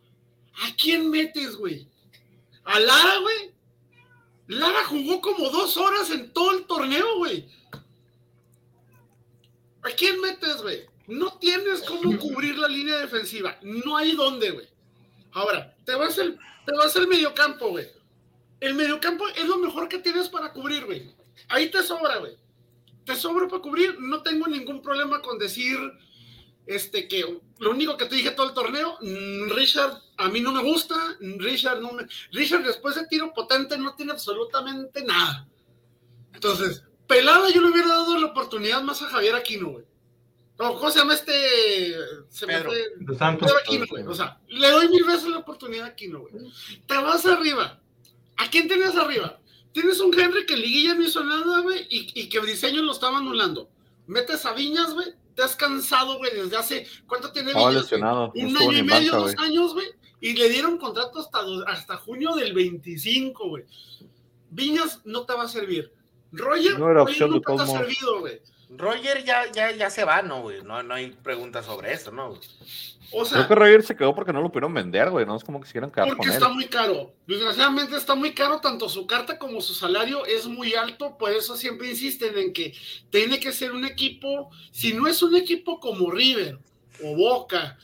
¿a quién metes, güey? ¿A Lara, güey? Lara jugó como dos horas en todo el torneo, güey. ¿A quién metes, güey? No tienes cómo cubrir la línea defensiva. No hay dónde, güey. Ahora, te vas al, te vas al mediocampo, güey. El mediocampo es lo mejor que tienes para cubrir, güey. Ahí te sobra, güey. Te sobra para cubrir. No tengo ningún problema con decir este que lo único que te dije todo el torneo, mm, Richard, a mí no me gusta, Richard no me, Richard después de tiro potente no tiene absolutamente nada. Entonces, pelada yo le hubiera dado la oportunidad más a Javier Aquino, güey. ¿Cómo se llama este? Se Pedro. Me Santos. Aquino, güey. O sea, le doy mil veces la oportunidad a Aquino, güey. Te vas arriba. ¿A quién tienes arriba? Tienes un Henry que Liguilla no hizo nada, güey, y, y que diseño lo estaba anulando. Metes a Viñas, güey. Te has cansado, güey, desde hace. ¿Cuánto tiene Viñas? Un año y medio, dos años, güey. Y le dieron contrato hasta, hasta junio del 25, güey. Viñas no te va a servir. Roger no, era opción no te ha servido, güey. Roger ya, ya, ya se va, ¿no, güey? No, no hay preguntas sobre eso, ¿no? O sea, Creo que Roger se quedó porque no lo pudieron vender, güey. No es como que quisieran quedar porque está muy caro. Desgraciadamente está muy caro, tanto su carta como su salario es muy alto. Por eso siempre insisten en que tiene que ser un equipo, si no es un equipo como River o Boca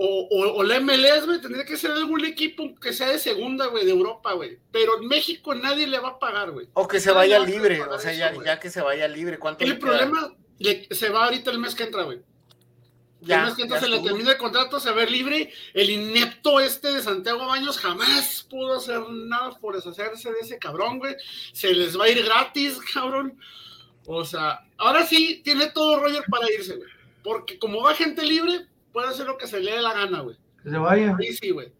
o, o, la MLS, güey, tendría que ser algún equipo que sea de segunda, güey, de Europa, güey. Pero en México nadie le va a pagar, güey. O que se vaya libre, o sea, ya, ya, que se vaya libre. ¿Cuánto el problema, se va ahorita el mes que entra, güey. Ya, el mes que entra se le termina el contrato, se va libre. El inepto este de Santiago Baños jamás pudo hacer nada por deshacerse de ese cabrón, güey. Se les va a ir gratis, cabrón. O sea, ahora sí tiene todo Roger para irse, güey. Porque como va gente libre, puede hacer lo que se le dé la gana, güey. Que se vaya. Ahí sí, güey.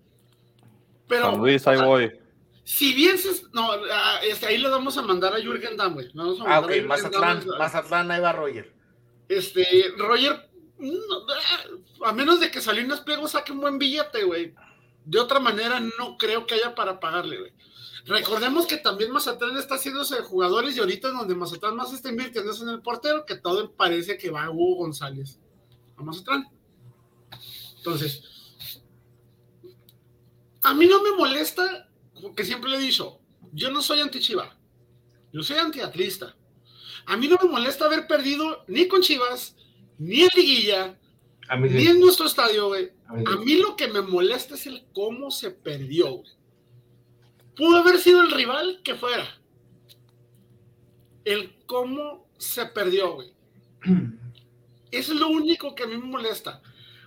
Pero. San Luis, ahí voy. Si bien se, no, este, ahí le vamos a mandar a Jürgen Damm, güey. Le vamos a Ah, ok, a Mazatlán, Damm. Mazatlán, ahí va Roger. Este, Roger, no, a menos de que Salinas Pliego saque un buen billete, güey. De otra manera, no creo que haya para pagarle, güey. Recordemos que también Mazatlán está haciéndose de jugadores y ahorita donde Mazatlán más está invirtiendo es en el portero, que todo parece que va a Hugo González a Mazatlán. Entonces, a mí no me molesta, porque siempre le he dicho, yo no soy anti-Chiva, yo soy anti-atlista. A mí no me molesta haber perdido ni con Chivas, ni en Liguilla, A mí ni en nuestro estadio, güey. A mí sí. A mí lo que me molesta es el cómo se perdió, güey. Pudo haber sido el rival que fuera. El cómo se perdió, güey. Eso es lo único que a mí me molesta.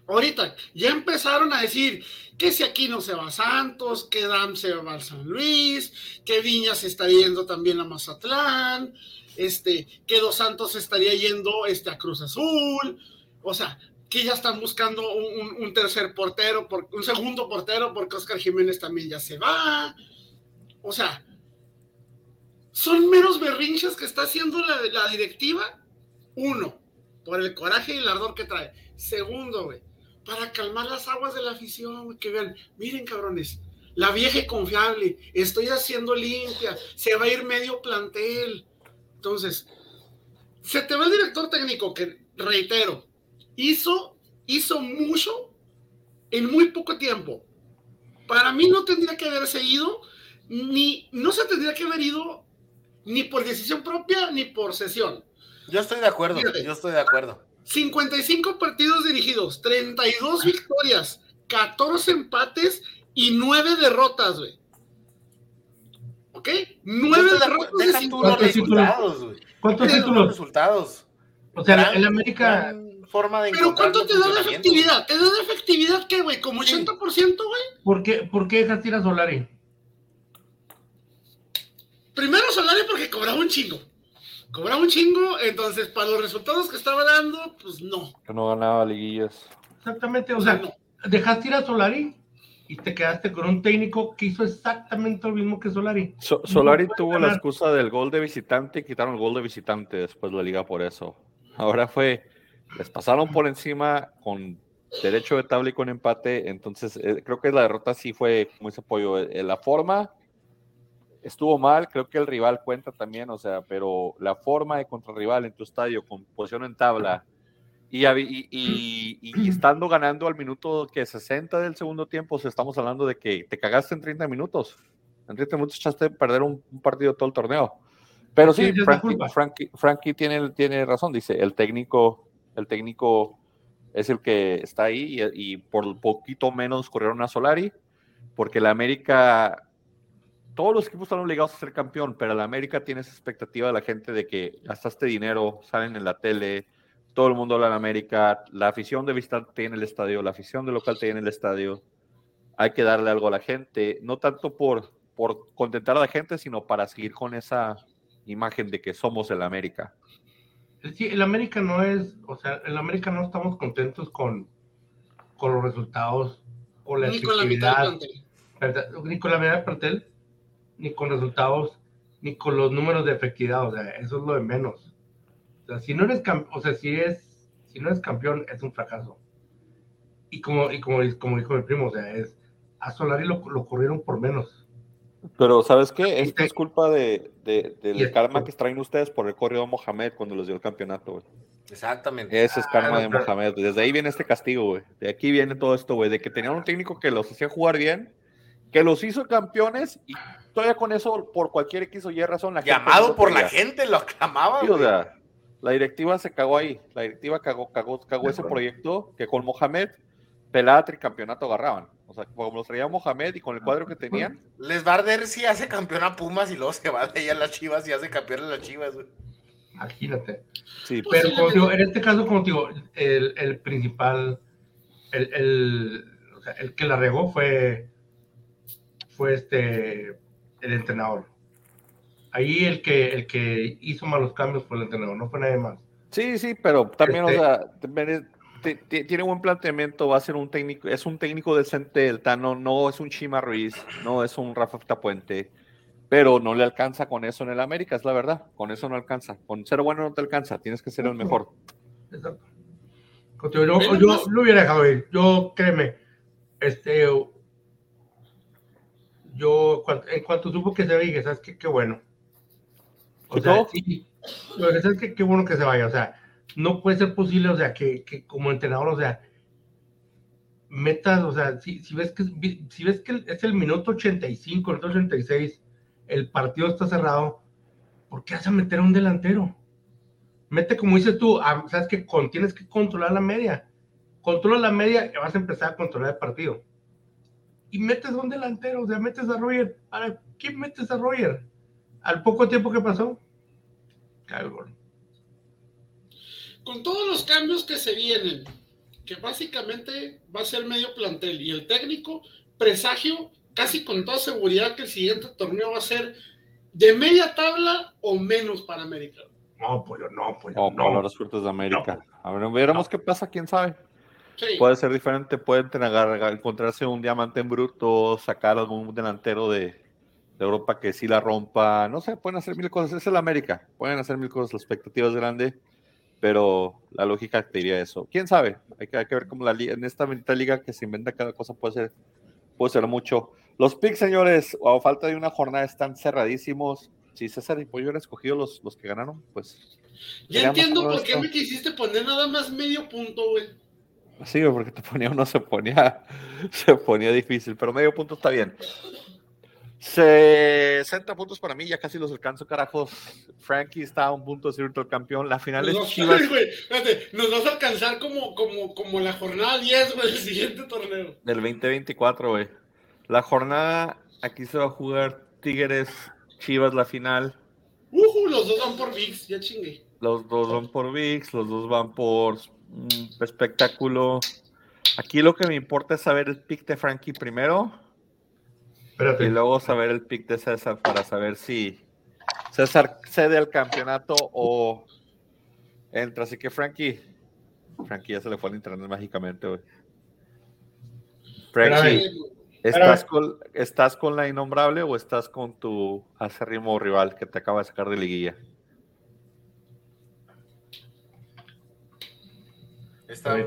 Ahorita ya empezaron a decir que si aquí no se va Santos, que Dam se va al San Luis, que Viña se está yendo también a Mazatlán, este, que Dos Santos estaría yendo este, a Cruz Azul. O sea, que ya están buscando un, tercer portero, por, un segundo portero, porque Oscar Jiménez también ya se va. O sea, son meros berrinches que está haciendo la, la directiva. Uno, por el coraje y el ardor que trae. Segundo, güey, para calmar las aguas de la afición, que vean, miren cabrones, la vieja y confiable, estoy haciendo limpia, se va a ir medio plantel. Entonces, se te va el director técnico que, reitero, hizo, hizo mucho en muy poco tiempo. Para mí no tendría que haberse ido, ni, no se tendría que haber ido ni por decisión propia ni por sesión. Yo estoy de acuerdo, Fíjate. yo estoy de acuerdo. 55 partidos dirigidos, 32 victorias, 14 empates y 9 derrotas, güey. ¿Ok? Yo 9 estoy de derrotas de Deja tú los 50. ¿Cuántos títulos? resultados, güey. ¿Cuántos títulos? resultados. O sea, Gran- el América, forma de Pero ¿cuánto te da de efectividad? ¿Te da de efectividad qué, güey? ¿Como Sí. 80%, güey? ¿por qué, ¿por qué dejaste ir a Solari? Primero Solari porque cobraba un chingo. Cobraba un chingo, entonces para los resultados que estaba dando, pues no. Que no ganaba liguillas. Exactamente, o sea, no. dejaste ir a Solari y te quedaste con un técnico que hizo exactamente lo mismo que Solari. So- Solari tuvo la excusa del gol de visitante y quitaron el gol de visitante después de la liga por eso. Ahora fue, les pasaron por encima con derecho de tabla y con empate, entonces eh, creo que la derrota sí fue como ese apoyo. Eh, la forma estuvo mal, creo que el rival cuenta también, o sea, pero la forma de contra rival en tu estadio con posición en tabla y, y, y- y- y estando ganando al minuto que 60 del segundo tiempo, o sea, estamos hablando de que te cagaste en 30 minutos. En 30 minutos echaste a perder un, un partido todo el torneo. Pero sí, Frankie, culpa. Frankie- Frankie tiene, tiene razón, dice, el técnico, el técnico es el que está ahí y, y por poquito menos corrieron a Solari, porque la América, todos los equipos están obligados a ser campeón, pero la América tiene esa expectativa de la gente de que gastaste dinero, salen en la tele, todo el mundo habla en América, la afición de visitante tiene el estadio, la afición de local tiene el estadio, hay que darle algo a la gente, no tanto por, por contentar a la gente, sino para seguir con esa imagen de que somos el América. Sí, el América no es, o sea, el América no estamos contentos con, con los resultados, con la Ni con la mitad del plantel. ¿verdad? ni con la mitad del plantel, ni con resultados, ni con los números de efectividad, o sea, eso es lo de menos. O sea, si no eres campeón, o sea, si es, si no eres campeón, es un fracaso. Y como, y como, como dijo mi primo, o sea, es, a Solari lo, lo corrieron por menos. Pero ¿sabes qué? Esto es culpa de, de- del Y es- karma que traen ustedes por el corrido de Mohamed cuando les dio el campeonato, güey. Exactamente. Ese es karma Ah, de Mohamed. Desde ahí viene este castigo, güey. De aquí viene todo esto, güey. De que tenían un técnico que los hacía jugar bien, que los hizo campeones y todavía con eso, por cualquier X o Y razón, la gente Llamado no por la gente, lo aclamaba. Sí, o güey. sea, la directiva se cagó ahí. La directiva cagó, cagó, cagó ese proyecto que con Mohamed, pelada tricampeonato agarraban. O sea, como los traía Mohamed y con el cuadro que tenían, Les va a arder si hace campeón a Pumas y luego se va de ahí a las Chivas y hace campeón a las Chivas. güey. Imagínate. sí, Pues Pero sí, como le- digo, en este caso, como digo, el, el principal, el, el, o sea, el que la regó fue, fue este, el entrenador. Ahí el que, el que hizo malos cambios fue el entrenador, no fue nadie más. Sí, sí, pero también, Este- o sea, también es- ti- ti- tiene buen planteamiento, va a ser un técnico, es un técnico decente el Tano, no es un Chima Ruiz, no es un Rafa Tapuente, pero no le alcanza con eso en el América, es la verdad, con eso no alcanza, con ser bueno no te alcanza, tienes que ser el mejor. Exacto. Yo, yo nomás. lo hubiera dejado ir. Yo, créeme, este, yo, en cuanto supo que se dije, ¿sabes qué? Qué bueno. O ¿Sí, sea, sí, yo dije, ¿sabes qué? Qué bueno que se vaya. O sea, no puede ser posible, o sea, que, que como entrenador, o sea, metas, o sea, si, si ves que, si ves que es el minuto 85, el minuto 86, el partido está cerrado, ¿por qué vas a meter a un delantero? Mete, como dices tú, a- sabes que con, tienes que controlar la media. Controla la media y vas a empezar a controlar el partido. Y metes a un delantero, o sea, metes a Roger. ¿Para qué metes a Roger? Al poco tiempo que pasó, cae el gol. Con todos los cambios que se vienen, que básicamente va a ser medio plantel y el técnico, presagio casi con toda seguridad que el siguiente torneo va a ser de media tabla o menos para América. No, pollo, no, pollo. O no. palabras fuertes de América. A ver, veremos qué pasa, quién sabe. Sí. Puede ser diferente, pueden tener- encontrarse un diamante en bruto, sacar algún delantero de, de Europa que sí la rompa, no sé, pueden hacer mil cosas, es el América, pueden hacer mil cosas, la expectativa es grande, pero la lógica te diría eso. ¿Quién sabe? Hay que, hay que ver cómo la liga, en esta bendita liga que se inventa cada cosa puede ser, puede ser mucho. Los picks, señores, a falta de una jornada están cerradísimos. Si César y Pollo hubieran escogido los, los que ganaron, pues Ya entiendo por qué esto. me quisiste poner nada más medio punto, güey. Sí, porque te ponía uno, se ponía, se ponía difícil, pero medio punto está bien. 60 puntos para mí, ya casi los alcanzo, carajos. Frankie está a un punto de ser el campeón. La final Nos es vas, Chivas güey, espérate, nos vas a alcanzar como, como, como la jornada 10, güey, del siguiente torneo. del 2024, güey. La jornada, aquí se va a jugar Tigres, Chivas, la final. Ujú, los dos van por VIX, ya chingué. Los dos van por VIX, los dos van por espectáculo. Aquí lo que me importa es saber el pick de Frankie primero. Espérate. Y luego saber el pick de César para saber si César cede al campeonato o entra. Así que Frankie, Frankie ya se le fue al internet mágicamente, güey. Frankie. ¿estás con, ¿estás con la innombrable o estás con tu acérrimo rival que te acaba de sacar de liguilla?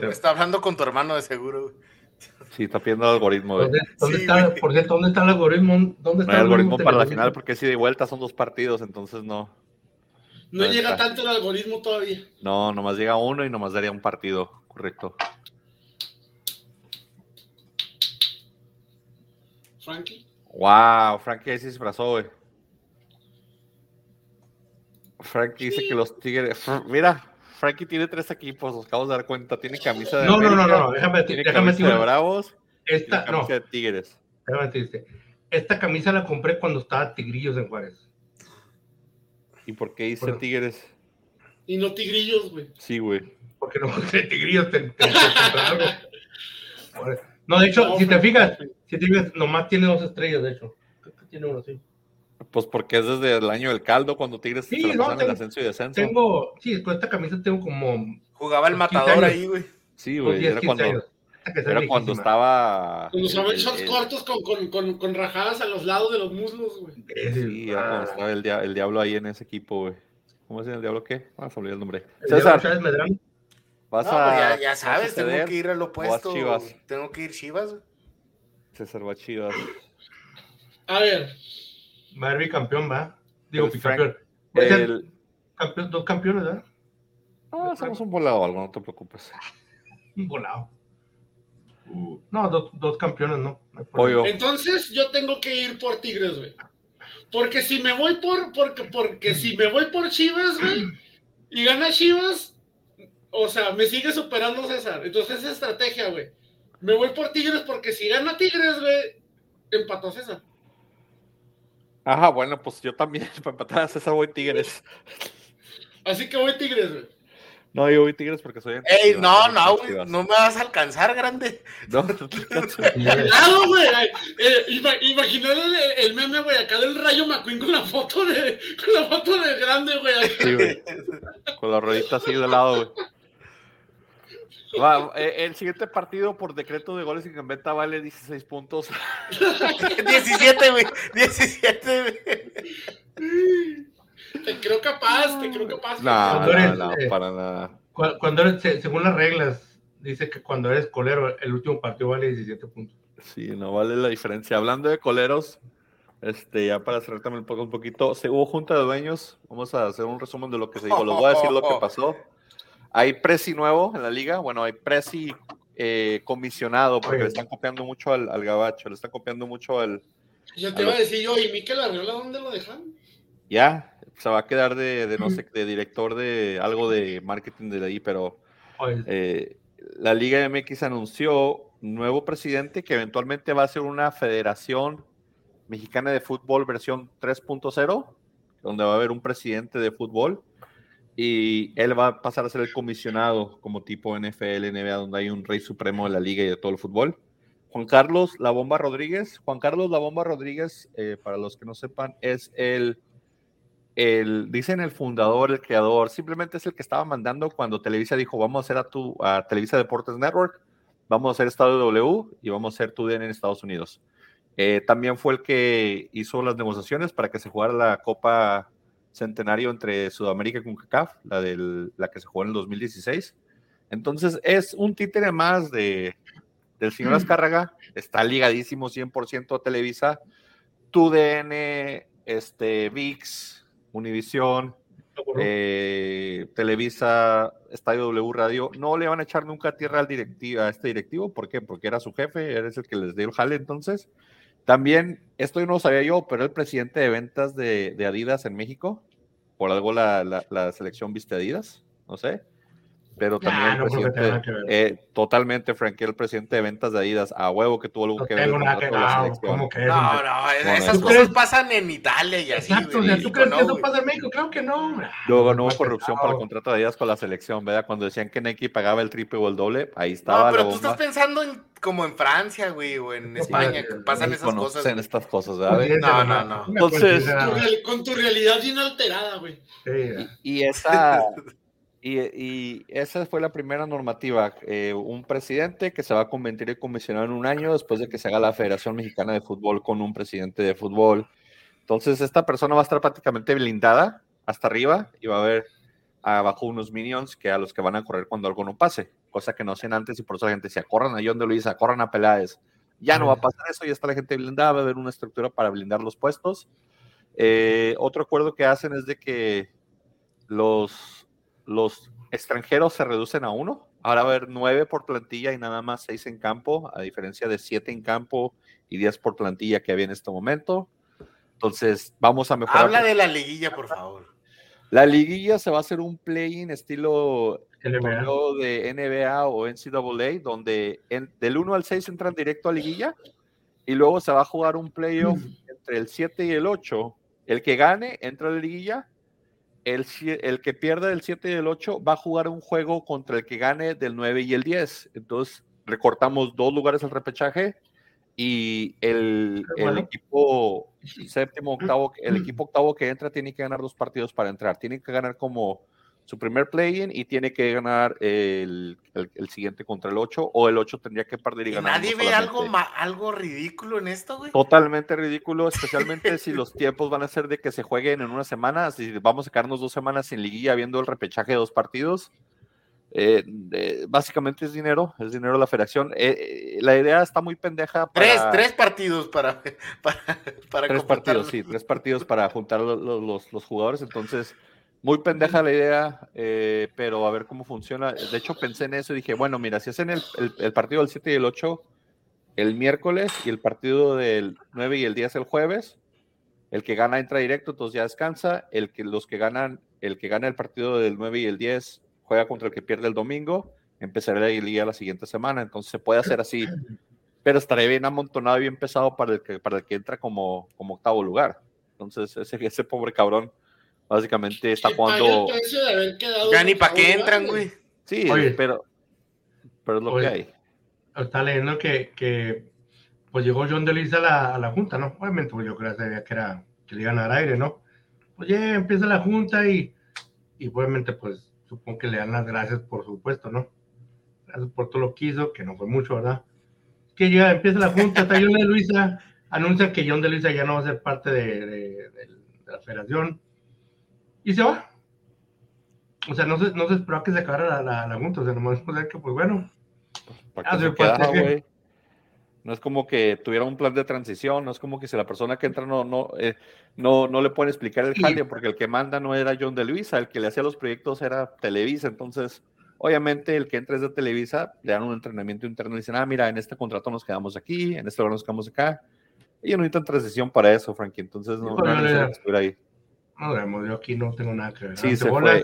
Está, hablando con tu hermano de seguro. güey. Sí, está pidiendo el algoritmo. ¿Dónde, dónde Sí, está, por cierto, ¿dónde está el algoritmo? ¿Dónde está No hay el algoritmo para la final porque si de vuelta son dos partidos, entonces no. No No llega está. tanto el algoritmo todavía. No, nomás llega uno y nomás daría un partido, correcto. Frankie. Wow, Frankie ahí se disfrazó, güey. Frankie dice que los Tigres. Mira, Frankie tiene tres equipos, nos acabamos de dar cuenta. Tiene camisa de. No, no, no, América, no, déjame, Tiene déjame camisa de decirte, Bravos. Esta, no, camisa de Tigres. déjame decirte, esta camisa la compré cuando estaba Tigrillos en Juárez. ¿Y por qué dice Bueno. Tigres? Y no tigrillos, güey. Sí, güey. Porque no de Tigrillos te, te- te. No, de hecho, si te fijas, si te fijas, nomás tiene dos estrellas, de hecho. Creo que tiene uno, sí. Pues porque es desde el año del caldo cuando Tigres Sí, se no, tengo- ascenso y descenso. Tengo, sí, con esta camisa tengo como Jugaba el Pues, 15 matador años. ahí, güey. Sí, güey. 10, Era 15 cuando, era cuando estaba. Cuando usaban el- shorts el- cortos con, con, con, con rajadas a los lados de los muslos, güey. El- Sí, era cuando ah, estaba el, dia- el diablo ahí en ese equipo, güey. ¿Cómo se llama el diablo qué? Ah, se olvidó el nombre. el César, Chávez vas No, a. pues ya, ya vas a sabes, tengo que ir al opuesto. Chivas? Tengo que ir Chivas. güey. César va a Chivas. A ver, Va a ser bicampeón, va. Digo, ser El... campeón- dos campeones, ¿verdad? Ah, hacemos un volado o algo, no te preocupes. Un volado. Uh, no, dos, dos campeones, no. no entonces yo tengo que ir por Tigres, güey. Porque si me voy por, porque, porque si me voy por Chivas, güey, y gana Chivas, o sea, me sigue superando César. Entonces esa estrategia, güey. Me voy por Tigres porque si gana Tigres, güey, empató César. Ajá, bueno, pues yo también, para empatar a César voy Tigres. Así que voy Tigres, güey. No, yo voy Tigres porque soy. Ey, no, no, güey, no me vas a alcanzar, grande. No, no te alcanzo. Claro, güey. Eh, imaginar el, el meme, güey, acá del Rayo McQueen con la foto de, con la foto de grande, güey. Sí, güey. Con la ruedita así de lado, güey. Va, eh, el siguiente partido por decreto de goles y gambeta vale 16 puntos. 17, güey. 17, güey. Te creo capaz, te creo capaz. No, Cuando no, eres, no, eh, para nada. Cu- Cuando eres, se- según las reglas, dice que cuando eres colero, el último partido vale 17 puntos. Sí, no vale la diferencia. Hablando de coleros, este, ya para cerrar también un poco, un poquito, se hubo junta de dueños. Vamos a hacer un resumen de lo que se dijo. Les voy a decir lo que pasó. Hay presi nuevo en la liga. Bueno, hay presi eh, comisionado porque Oye. le están copiando mucho al, al gabacho, le están copiando mucho al. Yo te iba a decir yo, ¿y Miquel Arriola dónde lo dejan? Ya, se va a quedar de, de no sé, de director de algo de marketing de ahí, pero eh, la Liga MX anunció un nuevo presidente que eventualmente va a ser una federación mexicana de fútbol versión 3.0, donde va a haber un presidente de fútbol y él va a pasar a ser el comisionado como tipo NFL, NBA, donde hay un rey supremo de la liga y de todo el fútbol. Juan Carlos La Bomba Rodríguez. Juan Carlos La Bomba Rodríguez, eh, para los que no sepan, es el, el, dicen el fundador, el creador, simplemente es el que estaba mandando cuando Televisa dijo, vamos a hacer a tu, a Televisa Deportes Network, vamos a hacer Estadio W y vamos a hacer TUDN en Estados Unidos. Eh, también fue el que hizo las negociaciones para que se jugara la Copa Centenario entre Sudamérica y CONCACAF, la, del, la que se jugó en el 2016. Entonces es un títere más de, del señor Azcárraga, está ligadísimo 100% a Televisa, TUDN, este, VIX, Univisión, eh, Televisa, Estadio W Radio, no le van a echar nunca tierra al directivo, a este directivo, ¿por qué? Porque era su jefe, eres el que les dio el jale entonces. También, esto no lo sabía yo, pero el presidente de ventas de, de Adidas en México, por algo la, la, la selección viste Adidas, no sé, pero también Ah, el no presidente, eh, totalmente franqueó el presidente de ventas de Adidas, a huevo que tuvo algo no que ver tengo con nada que la selección. ¿Cómo que es? No, no, esas ¿tú cosas crees? pasan en Italia y así. Exacto, ¿tú crees que eso no, pasa en México? Claro que no. hombre. Luego no hubo Más corrupción para el contrato de Adidas con la selección, ¿verdad? Cuando decían que Nike pagaba el triple o el doble, ahí No, estaba pero la tú estás pensando en, como en Francia, güey, o en España, que pasan esas cosas. güey. estas cosas, ¿verdad? Pues, No, no, no. Entonces- con tu realidad bien alterada, güey. Y esa, y, y esa fue la primera normativa. eh, un presidente que se va a convertir en comisionado en un año después de que se haga la Federación Mexicana de Fútbol con un presidente de fútbol. Entonces, esta persona va a estar prácticamente blindada hasta arriba y va a haber abajo unos minions que a los que van a correr cuando algo no pase, cosa que no hacían antes y por eso la gente decía, corran a John de Luisa, corran a Peláez. Ya no va a pasar eso, ya está la gente blindada, va a haber una estructura para blindar los puestos. Eh, otro acuerdo que hacen es de que los, los extranjeros se reducen a uno. Ahora va a haber nueve por plantilla y nada más seis en campo, a diferencia de siete en campo y diez por plantilla que había en este momento. Entonces, vamos a mejorar. Habla de la liguilla, por favor. La liguilla se va a hacer un play-in estilo torneo de NBA o NCAA, donde en- del 1 al 6 entran directo a liguilla y luego se va a jugar un playoff entre el 7 y el 8. El que gane entra a la liguilla. El, el que pierda del 7 y el 8 va a jugar un juego contra el que gane del 9 y el 10. Entonces recortamos dos lugares al repechaje y el, el equipo séptimo, octavo, el equipo octavo que entra tiene que ganar dos partidos para entrar. Tiene que ganar como su primer play-in y tiene que ganar el, el- el siguiente contra el 8 o el 8 tendría que perder y ¿Y ganar. nadie ve algo, algo ridículo en esto, güey? Totalmente ridículo, especialmente si los tiempos van a ser de que se jueguen en una semana. Si vamos a quedarnos dos semanas sin liguilla viendo el repechaje de dos partidos. eh, eh, básicamente es dinero, es dinero de la federación. Eh, eh, la idea está muy pendeja. Para Tres, tres partidos para, para, para tres partidos, sí, tres partidos para juntar lo- lo- los, los jugadores. Entonces, muy pendeja la idea, eh, pero a ver cómo funciona. De hecho, pensé en eso y dije, bueno, mira, si hacen el, el- el partido del 7 y el 8 el miércoles y el partido del 9 y el 10 el jueves, el que gana entra directo, entonces ya descansa. El que, los que ganan, el que gana el partido del 9 y el 10 juega contra el que pierde el domingo, empezará la liga la siguiente semana. Entonces se puede hacer así, pero estaré bien amontonado y bien pesado para el que, para el que entra como, como octavo lugar. Entonces ese, ese pobre cabrón Básicamente está jugando. Ya ni para qué entran, güey. Sí, Oye. pero, pero es lo Oye. que hay. Está leyendo que, que pues llegó John DeLuis a la, a la junta, ¿no? Obviamente, pues yo creo que era que le iban a dar aire, ¿no? Pues ya empieza la junta y, y obviamente, pues supongo que le dan las gracias, por supuesto, ¿no? Gracias por todo lo que hizo, que no fue mucho, ¿verdad? Que llega, empieza la junta, está John de Luisa, anuncia que John de Luisa ya no va a ser parte de, de- de- de la federación y se va. O sea, no se, no se esperó a que se acabara la, la, la junta, o sea, nomás o sea, que, pues bueno, ¿Para Ah, qué sí, se pues, quedaba, que-? No es como que tuviera un plan de transición, no es como que si la persona que entra no, no, eh, no, no le pueden explicar el Sí. jale, porque el que manda no era John de Luisa, el que le hacía los proyectos era Televisa, entonces, obviamente, el que entra es de Televisa, le dan un entrenamiento interno y dicen, ah, mira, en este contrato nos quedamos aquí, en este lugar nos quedamos acá, y no necesitan transición para eso, Frankie, entonces no, Sí, no que estuviera ahí. No yo aquí no tengo nada que ver. Sí, Háganse se bolas,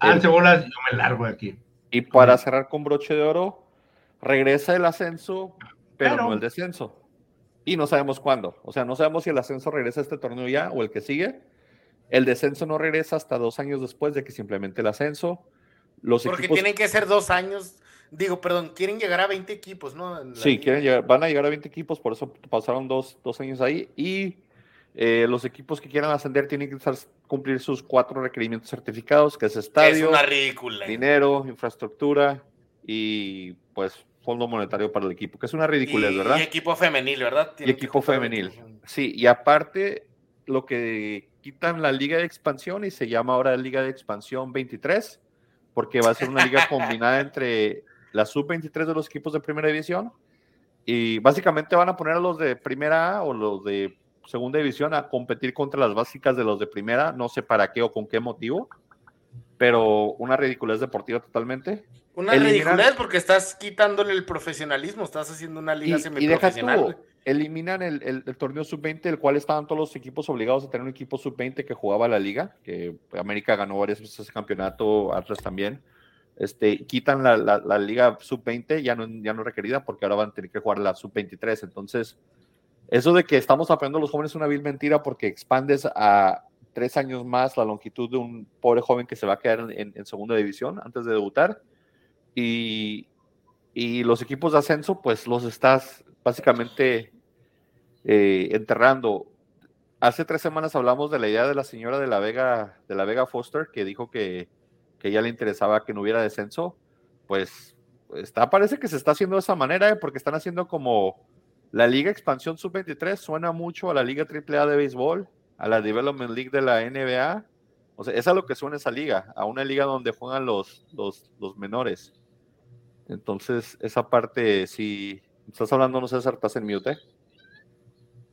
fue. bolas, yo me largo de aquí. Y para cerrar con broche de oro, regresa el ascenso, pero Pero- no el descenso. Y no sabemos cuándo. O sea, no sabemos si el ascenso regresa a este torneo ya o el que sigue. El descenso no regresa hasta dos años después de que se implemente el ascenso. Los Porque equipos tienen que ser dos años. Digo, perdón, quieren llegar a 20 equipos, ¿no? La sí, liga. quieren llegar, van a llegar a 20 equipos, por eso pasaron dos, dos años ahí. Y eh, los equipos que quieran ascender tienen que cumplir sus cuatro requerimientos certificados, que es Que Es estadio, una ridícula. dinero, infraestructura y pues fondo monetario para el equipo, que es una ridiculez, y, ¿verdad? y equipo femenil, ¿verdad? Y Tienen femenil. equipo femenil. Sí, y aparte lo que quitan la liga de expansión y se llama ahora Liga de Expansión 23, porque va a ser una liga combinada entre la sub-23 de los equipos de primera división y básicamente van a poner a los de primera A o los de segunda división a competir contra las básicas de los de primera, no sé para qué o con qué motivo, pero una ridiculez deportiva totalmente. Una Eliminan- ridiculez porque estás quitándole el profesionalismo, estás haciendo una liga Y, y deja semiprofesional. tú, eliminan el, el- el torneo sub-20, el cual estaban todos los equipos obligados a tener un equipo sub-20 que jugaba la liga, que América ganó varias veces ese campeonato, Atlas también. Este, quitan la, la- la liga sub-20, ya no, ya no requerida, porque ahora van a tener que jugar la sub-23. Entonces, eso de que estamos apoyando a los jóvenes es una vil mentira porque expandes a tres años más la longitud de un pobre joven que se va a quedar en, segunda división antes de debutar. Y, y los equipos de ascenso, pues los estás básicamente eh, enterrando. Hace tres semanas hablamos de la idea de la señora de la Vega, de la Vega Foster, que dijo que, que ella le interesaba que no hubiera descenso. Pues está, parece que se está haciendo de esa manera, ¿eh? porque están haciendo como la Liga Expansión Sub-23, suena mucho a la Liga AAA de béisbol, a la Development League de la NBA. O sea, es a lo que suena esa liga, a una liga donde juegan los, los, los menores. Entonces, esa parte, si estás hablando, no sé, estás en mute.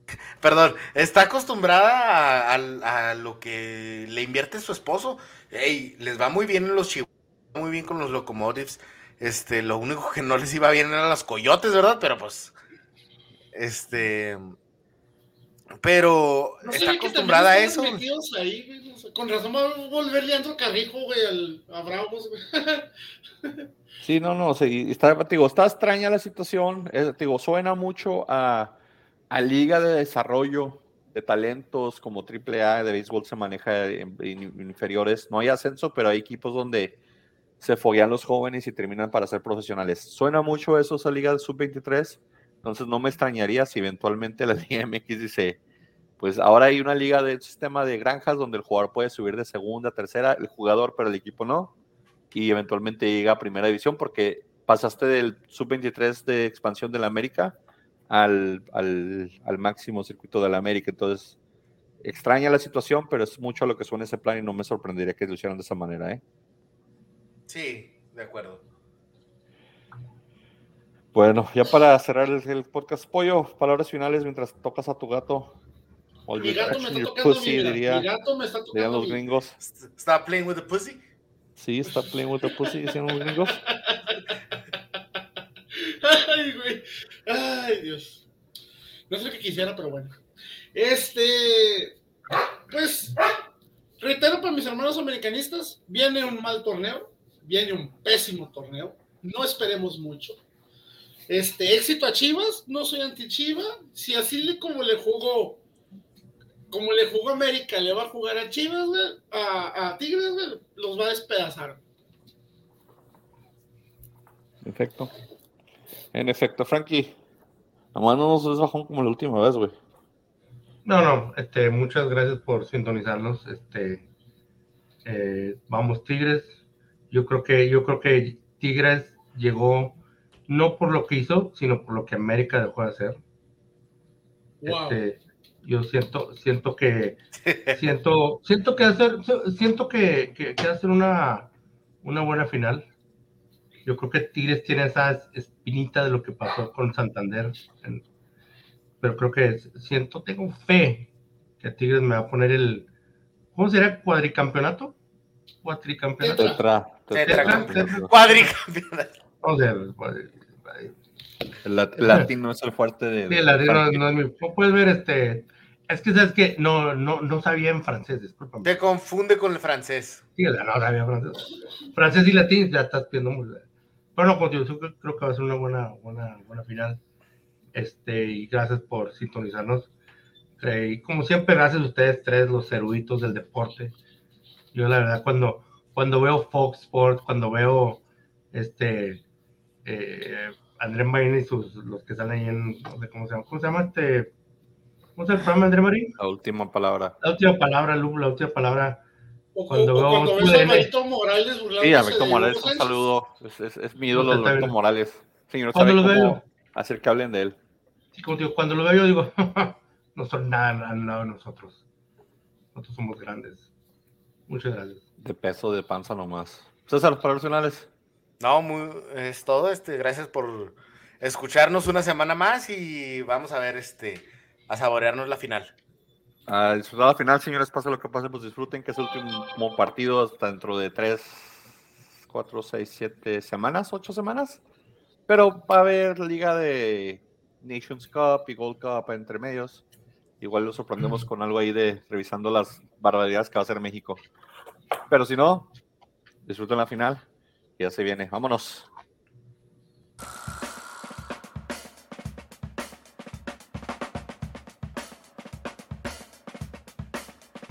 Perdón, está acostumbrada a, lo que le invierte su esposo. Ey, les va muy bien en los Chihuahuas, muy bien con los Locomotives. Este, lo único que no les iba bien eran los coyotes, ¿verdad? Pero pues, este, pero No está acostumbrada a eso. ahí, güey, Con razón va a volver Leandro Carrijo, güey, al, a Bravos, güey. Sí, no, no, sí, está, te digo, está extraña la situación, te digo, suena mucho a, a liga de desarrollo de talentos como AAA de béisbol se maneja en, en inferiores, no hay ascenso, pero hay equipos donde se foguean los jóvenes y terminan para ser profesionales. Suena mucho eso esa liga de sub-23, entonces no me extrañaría si eventualmente la Liga MX dice, pues ahora hay una liga de sistema de granjas donde el jugador puede subir de segunda, tercera, el jugador, pero el equipo no y eventualmente llega a primera división porque pasaste del sub-23 de expansión de la América al, al, máximo circuito de la América. Entonces, extraña la situación, pero es mucho a lo que suena ese plan y no me sorprendería que lo hicieran de esa manera. ¿eh? Sí, de acuerdo. Bueno, ya para cerrar el, el, podcast, Pollo, palabras finales mientras tocas a tu gato. Mi gato me está tocando, pussy, mi, diría, mi gato me está tocando. Dirían los gringos. Está playing with the pussy. Sí, está playing with the pussy, dicen los gringos. Ay, güey. Ay, Dios. No sé lo que quisiera, pero bueno. Este. Pues. Reitero para mis hermanos americanistas: viene un mal torneo. Viene un pésimo torneo. No esperemos mucho. Este, éxito a Chivas. No soy anti-Chiva. Si así le, como le jugó como le jugó América, le va a jugar a Chivas, güey, a, a Tigres, los va a despedazar. En efecto. En efecto, Frankie. Nomás no nos des bajón como la última vez, güey. No, no, este, muchas gracias por sintonizarnos. Este, eh, vamos Tigres. Yo creo que, yo creo que Tigres llegó no por lo que hizo, sino por lo que América dejó de hacer. Wow. Este, yo siento, siento que, siento, siento que hacer, siento que, que, que hacer una, una buena final. Yo creo que Tigres tiene esa espinita de lo que pasó con Santander. en- pero creo que siento, tengo fe que Tigres me va a poner el, ¿cómo será? ¿Cuadricampeonato? ¿Cuatricampeonato? Tetra. Tetra. Tetra. Cuadricampeonato. O sea, cuadri- El, lat- el latino es el fuerte de. Sí, el latino no, es mi- ¿cómo puedes ver este? Es que sabes que no, no, no sabía en francés, discúlpame. Te confunde con el francés. Sí, no sabía francés. Francés y latín ya estás viendo muy Bueno, digo, yo creo creo que va a ser una buena, buena, buena final. Este, y gracias por sintonizarnos. Eh, y como siempre, gracias a ustedes tres, los eruditos del deporte. Yo la verdad, cuando, cuando veo Fox Sports, cuando veo este eh, André Marín y sus los que salen ahí en no sé cómo se llama, ¿cómo se llama este? ¿Cómo se llama el programa André Marín? La última palabra. La última palabra, Lu, la última palabra. O, Cuando o- cuando ves a. Alvarito Morales Sí, a Beto de Morales, un saludo. Es, es, es mi ídolo, Está Alberto bien. Morales. Señor, sabe lo cómo veo. hacer que hablen de él. Sí, como digo, cuando lo veo yo digo, no son nada al lado de nosotros. Nosotros somos grandes. Muchas gracias. De peso, de panza nomás. César, para los finales. No, muy, es todo. Este, gracias por escucharnos una semana más y vamos a ver, este, a saborearnos la final. A disfrutar la final, señores, pase lo que pase, pues disfruten, que es el último partido hasta dentro de tres, cuatro, seis, siete semanas, ocho semanas. Pero va a haber liga de Nations Cup y Gold Cup entre medios. Igual lo sorprendemos con algo ahí de revisando las barbaridades que va a hacer México. Pero si no, disfruten la final. Ya se viene, vámonos.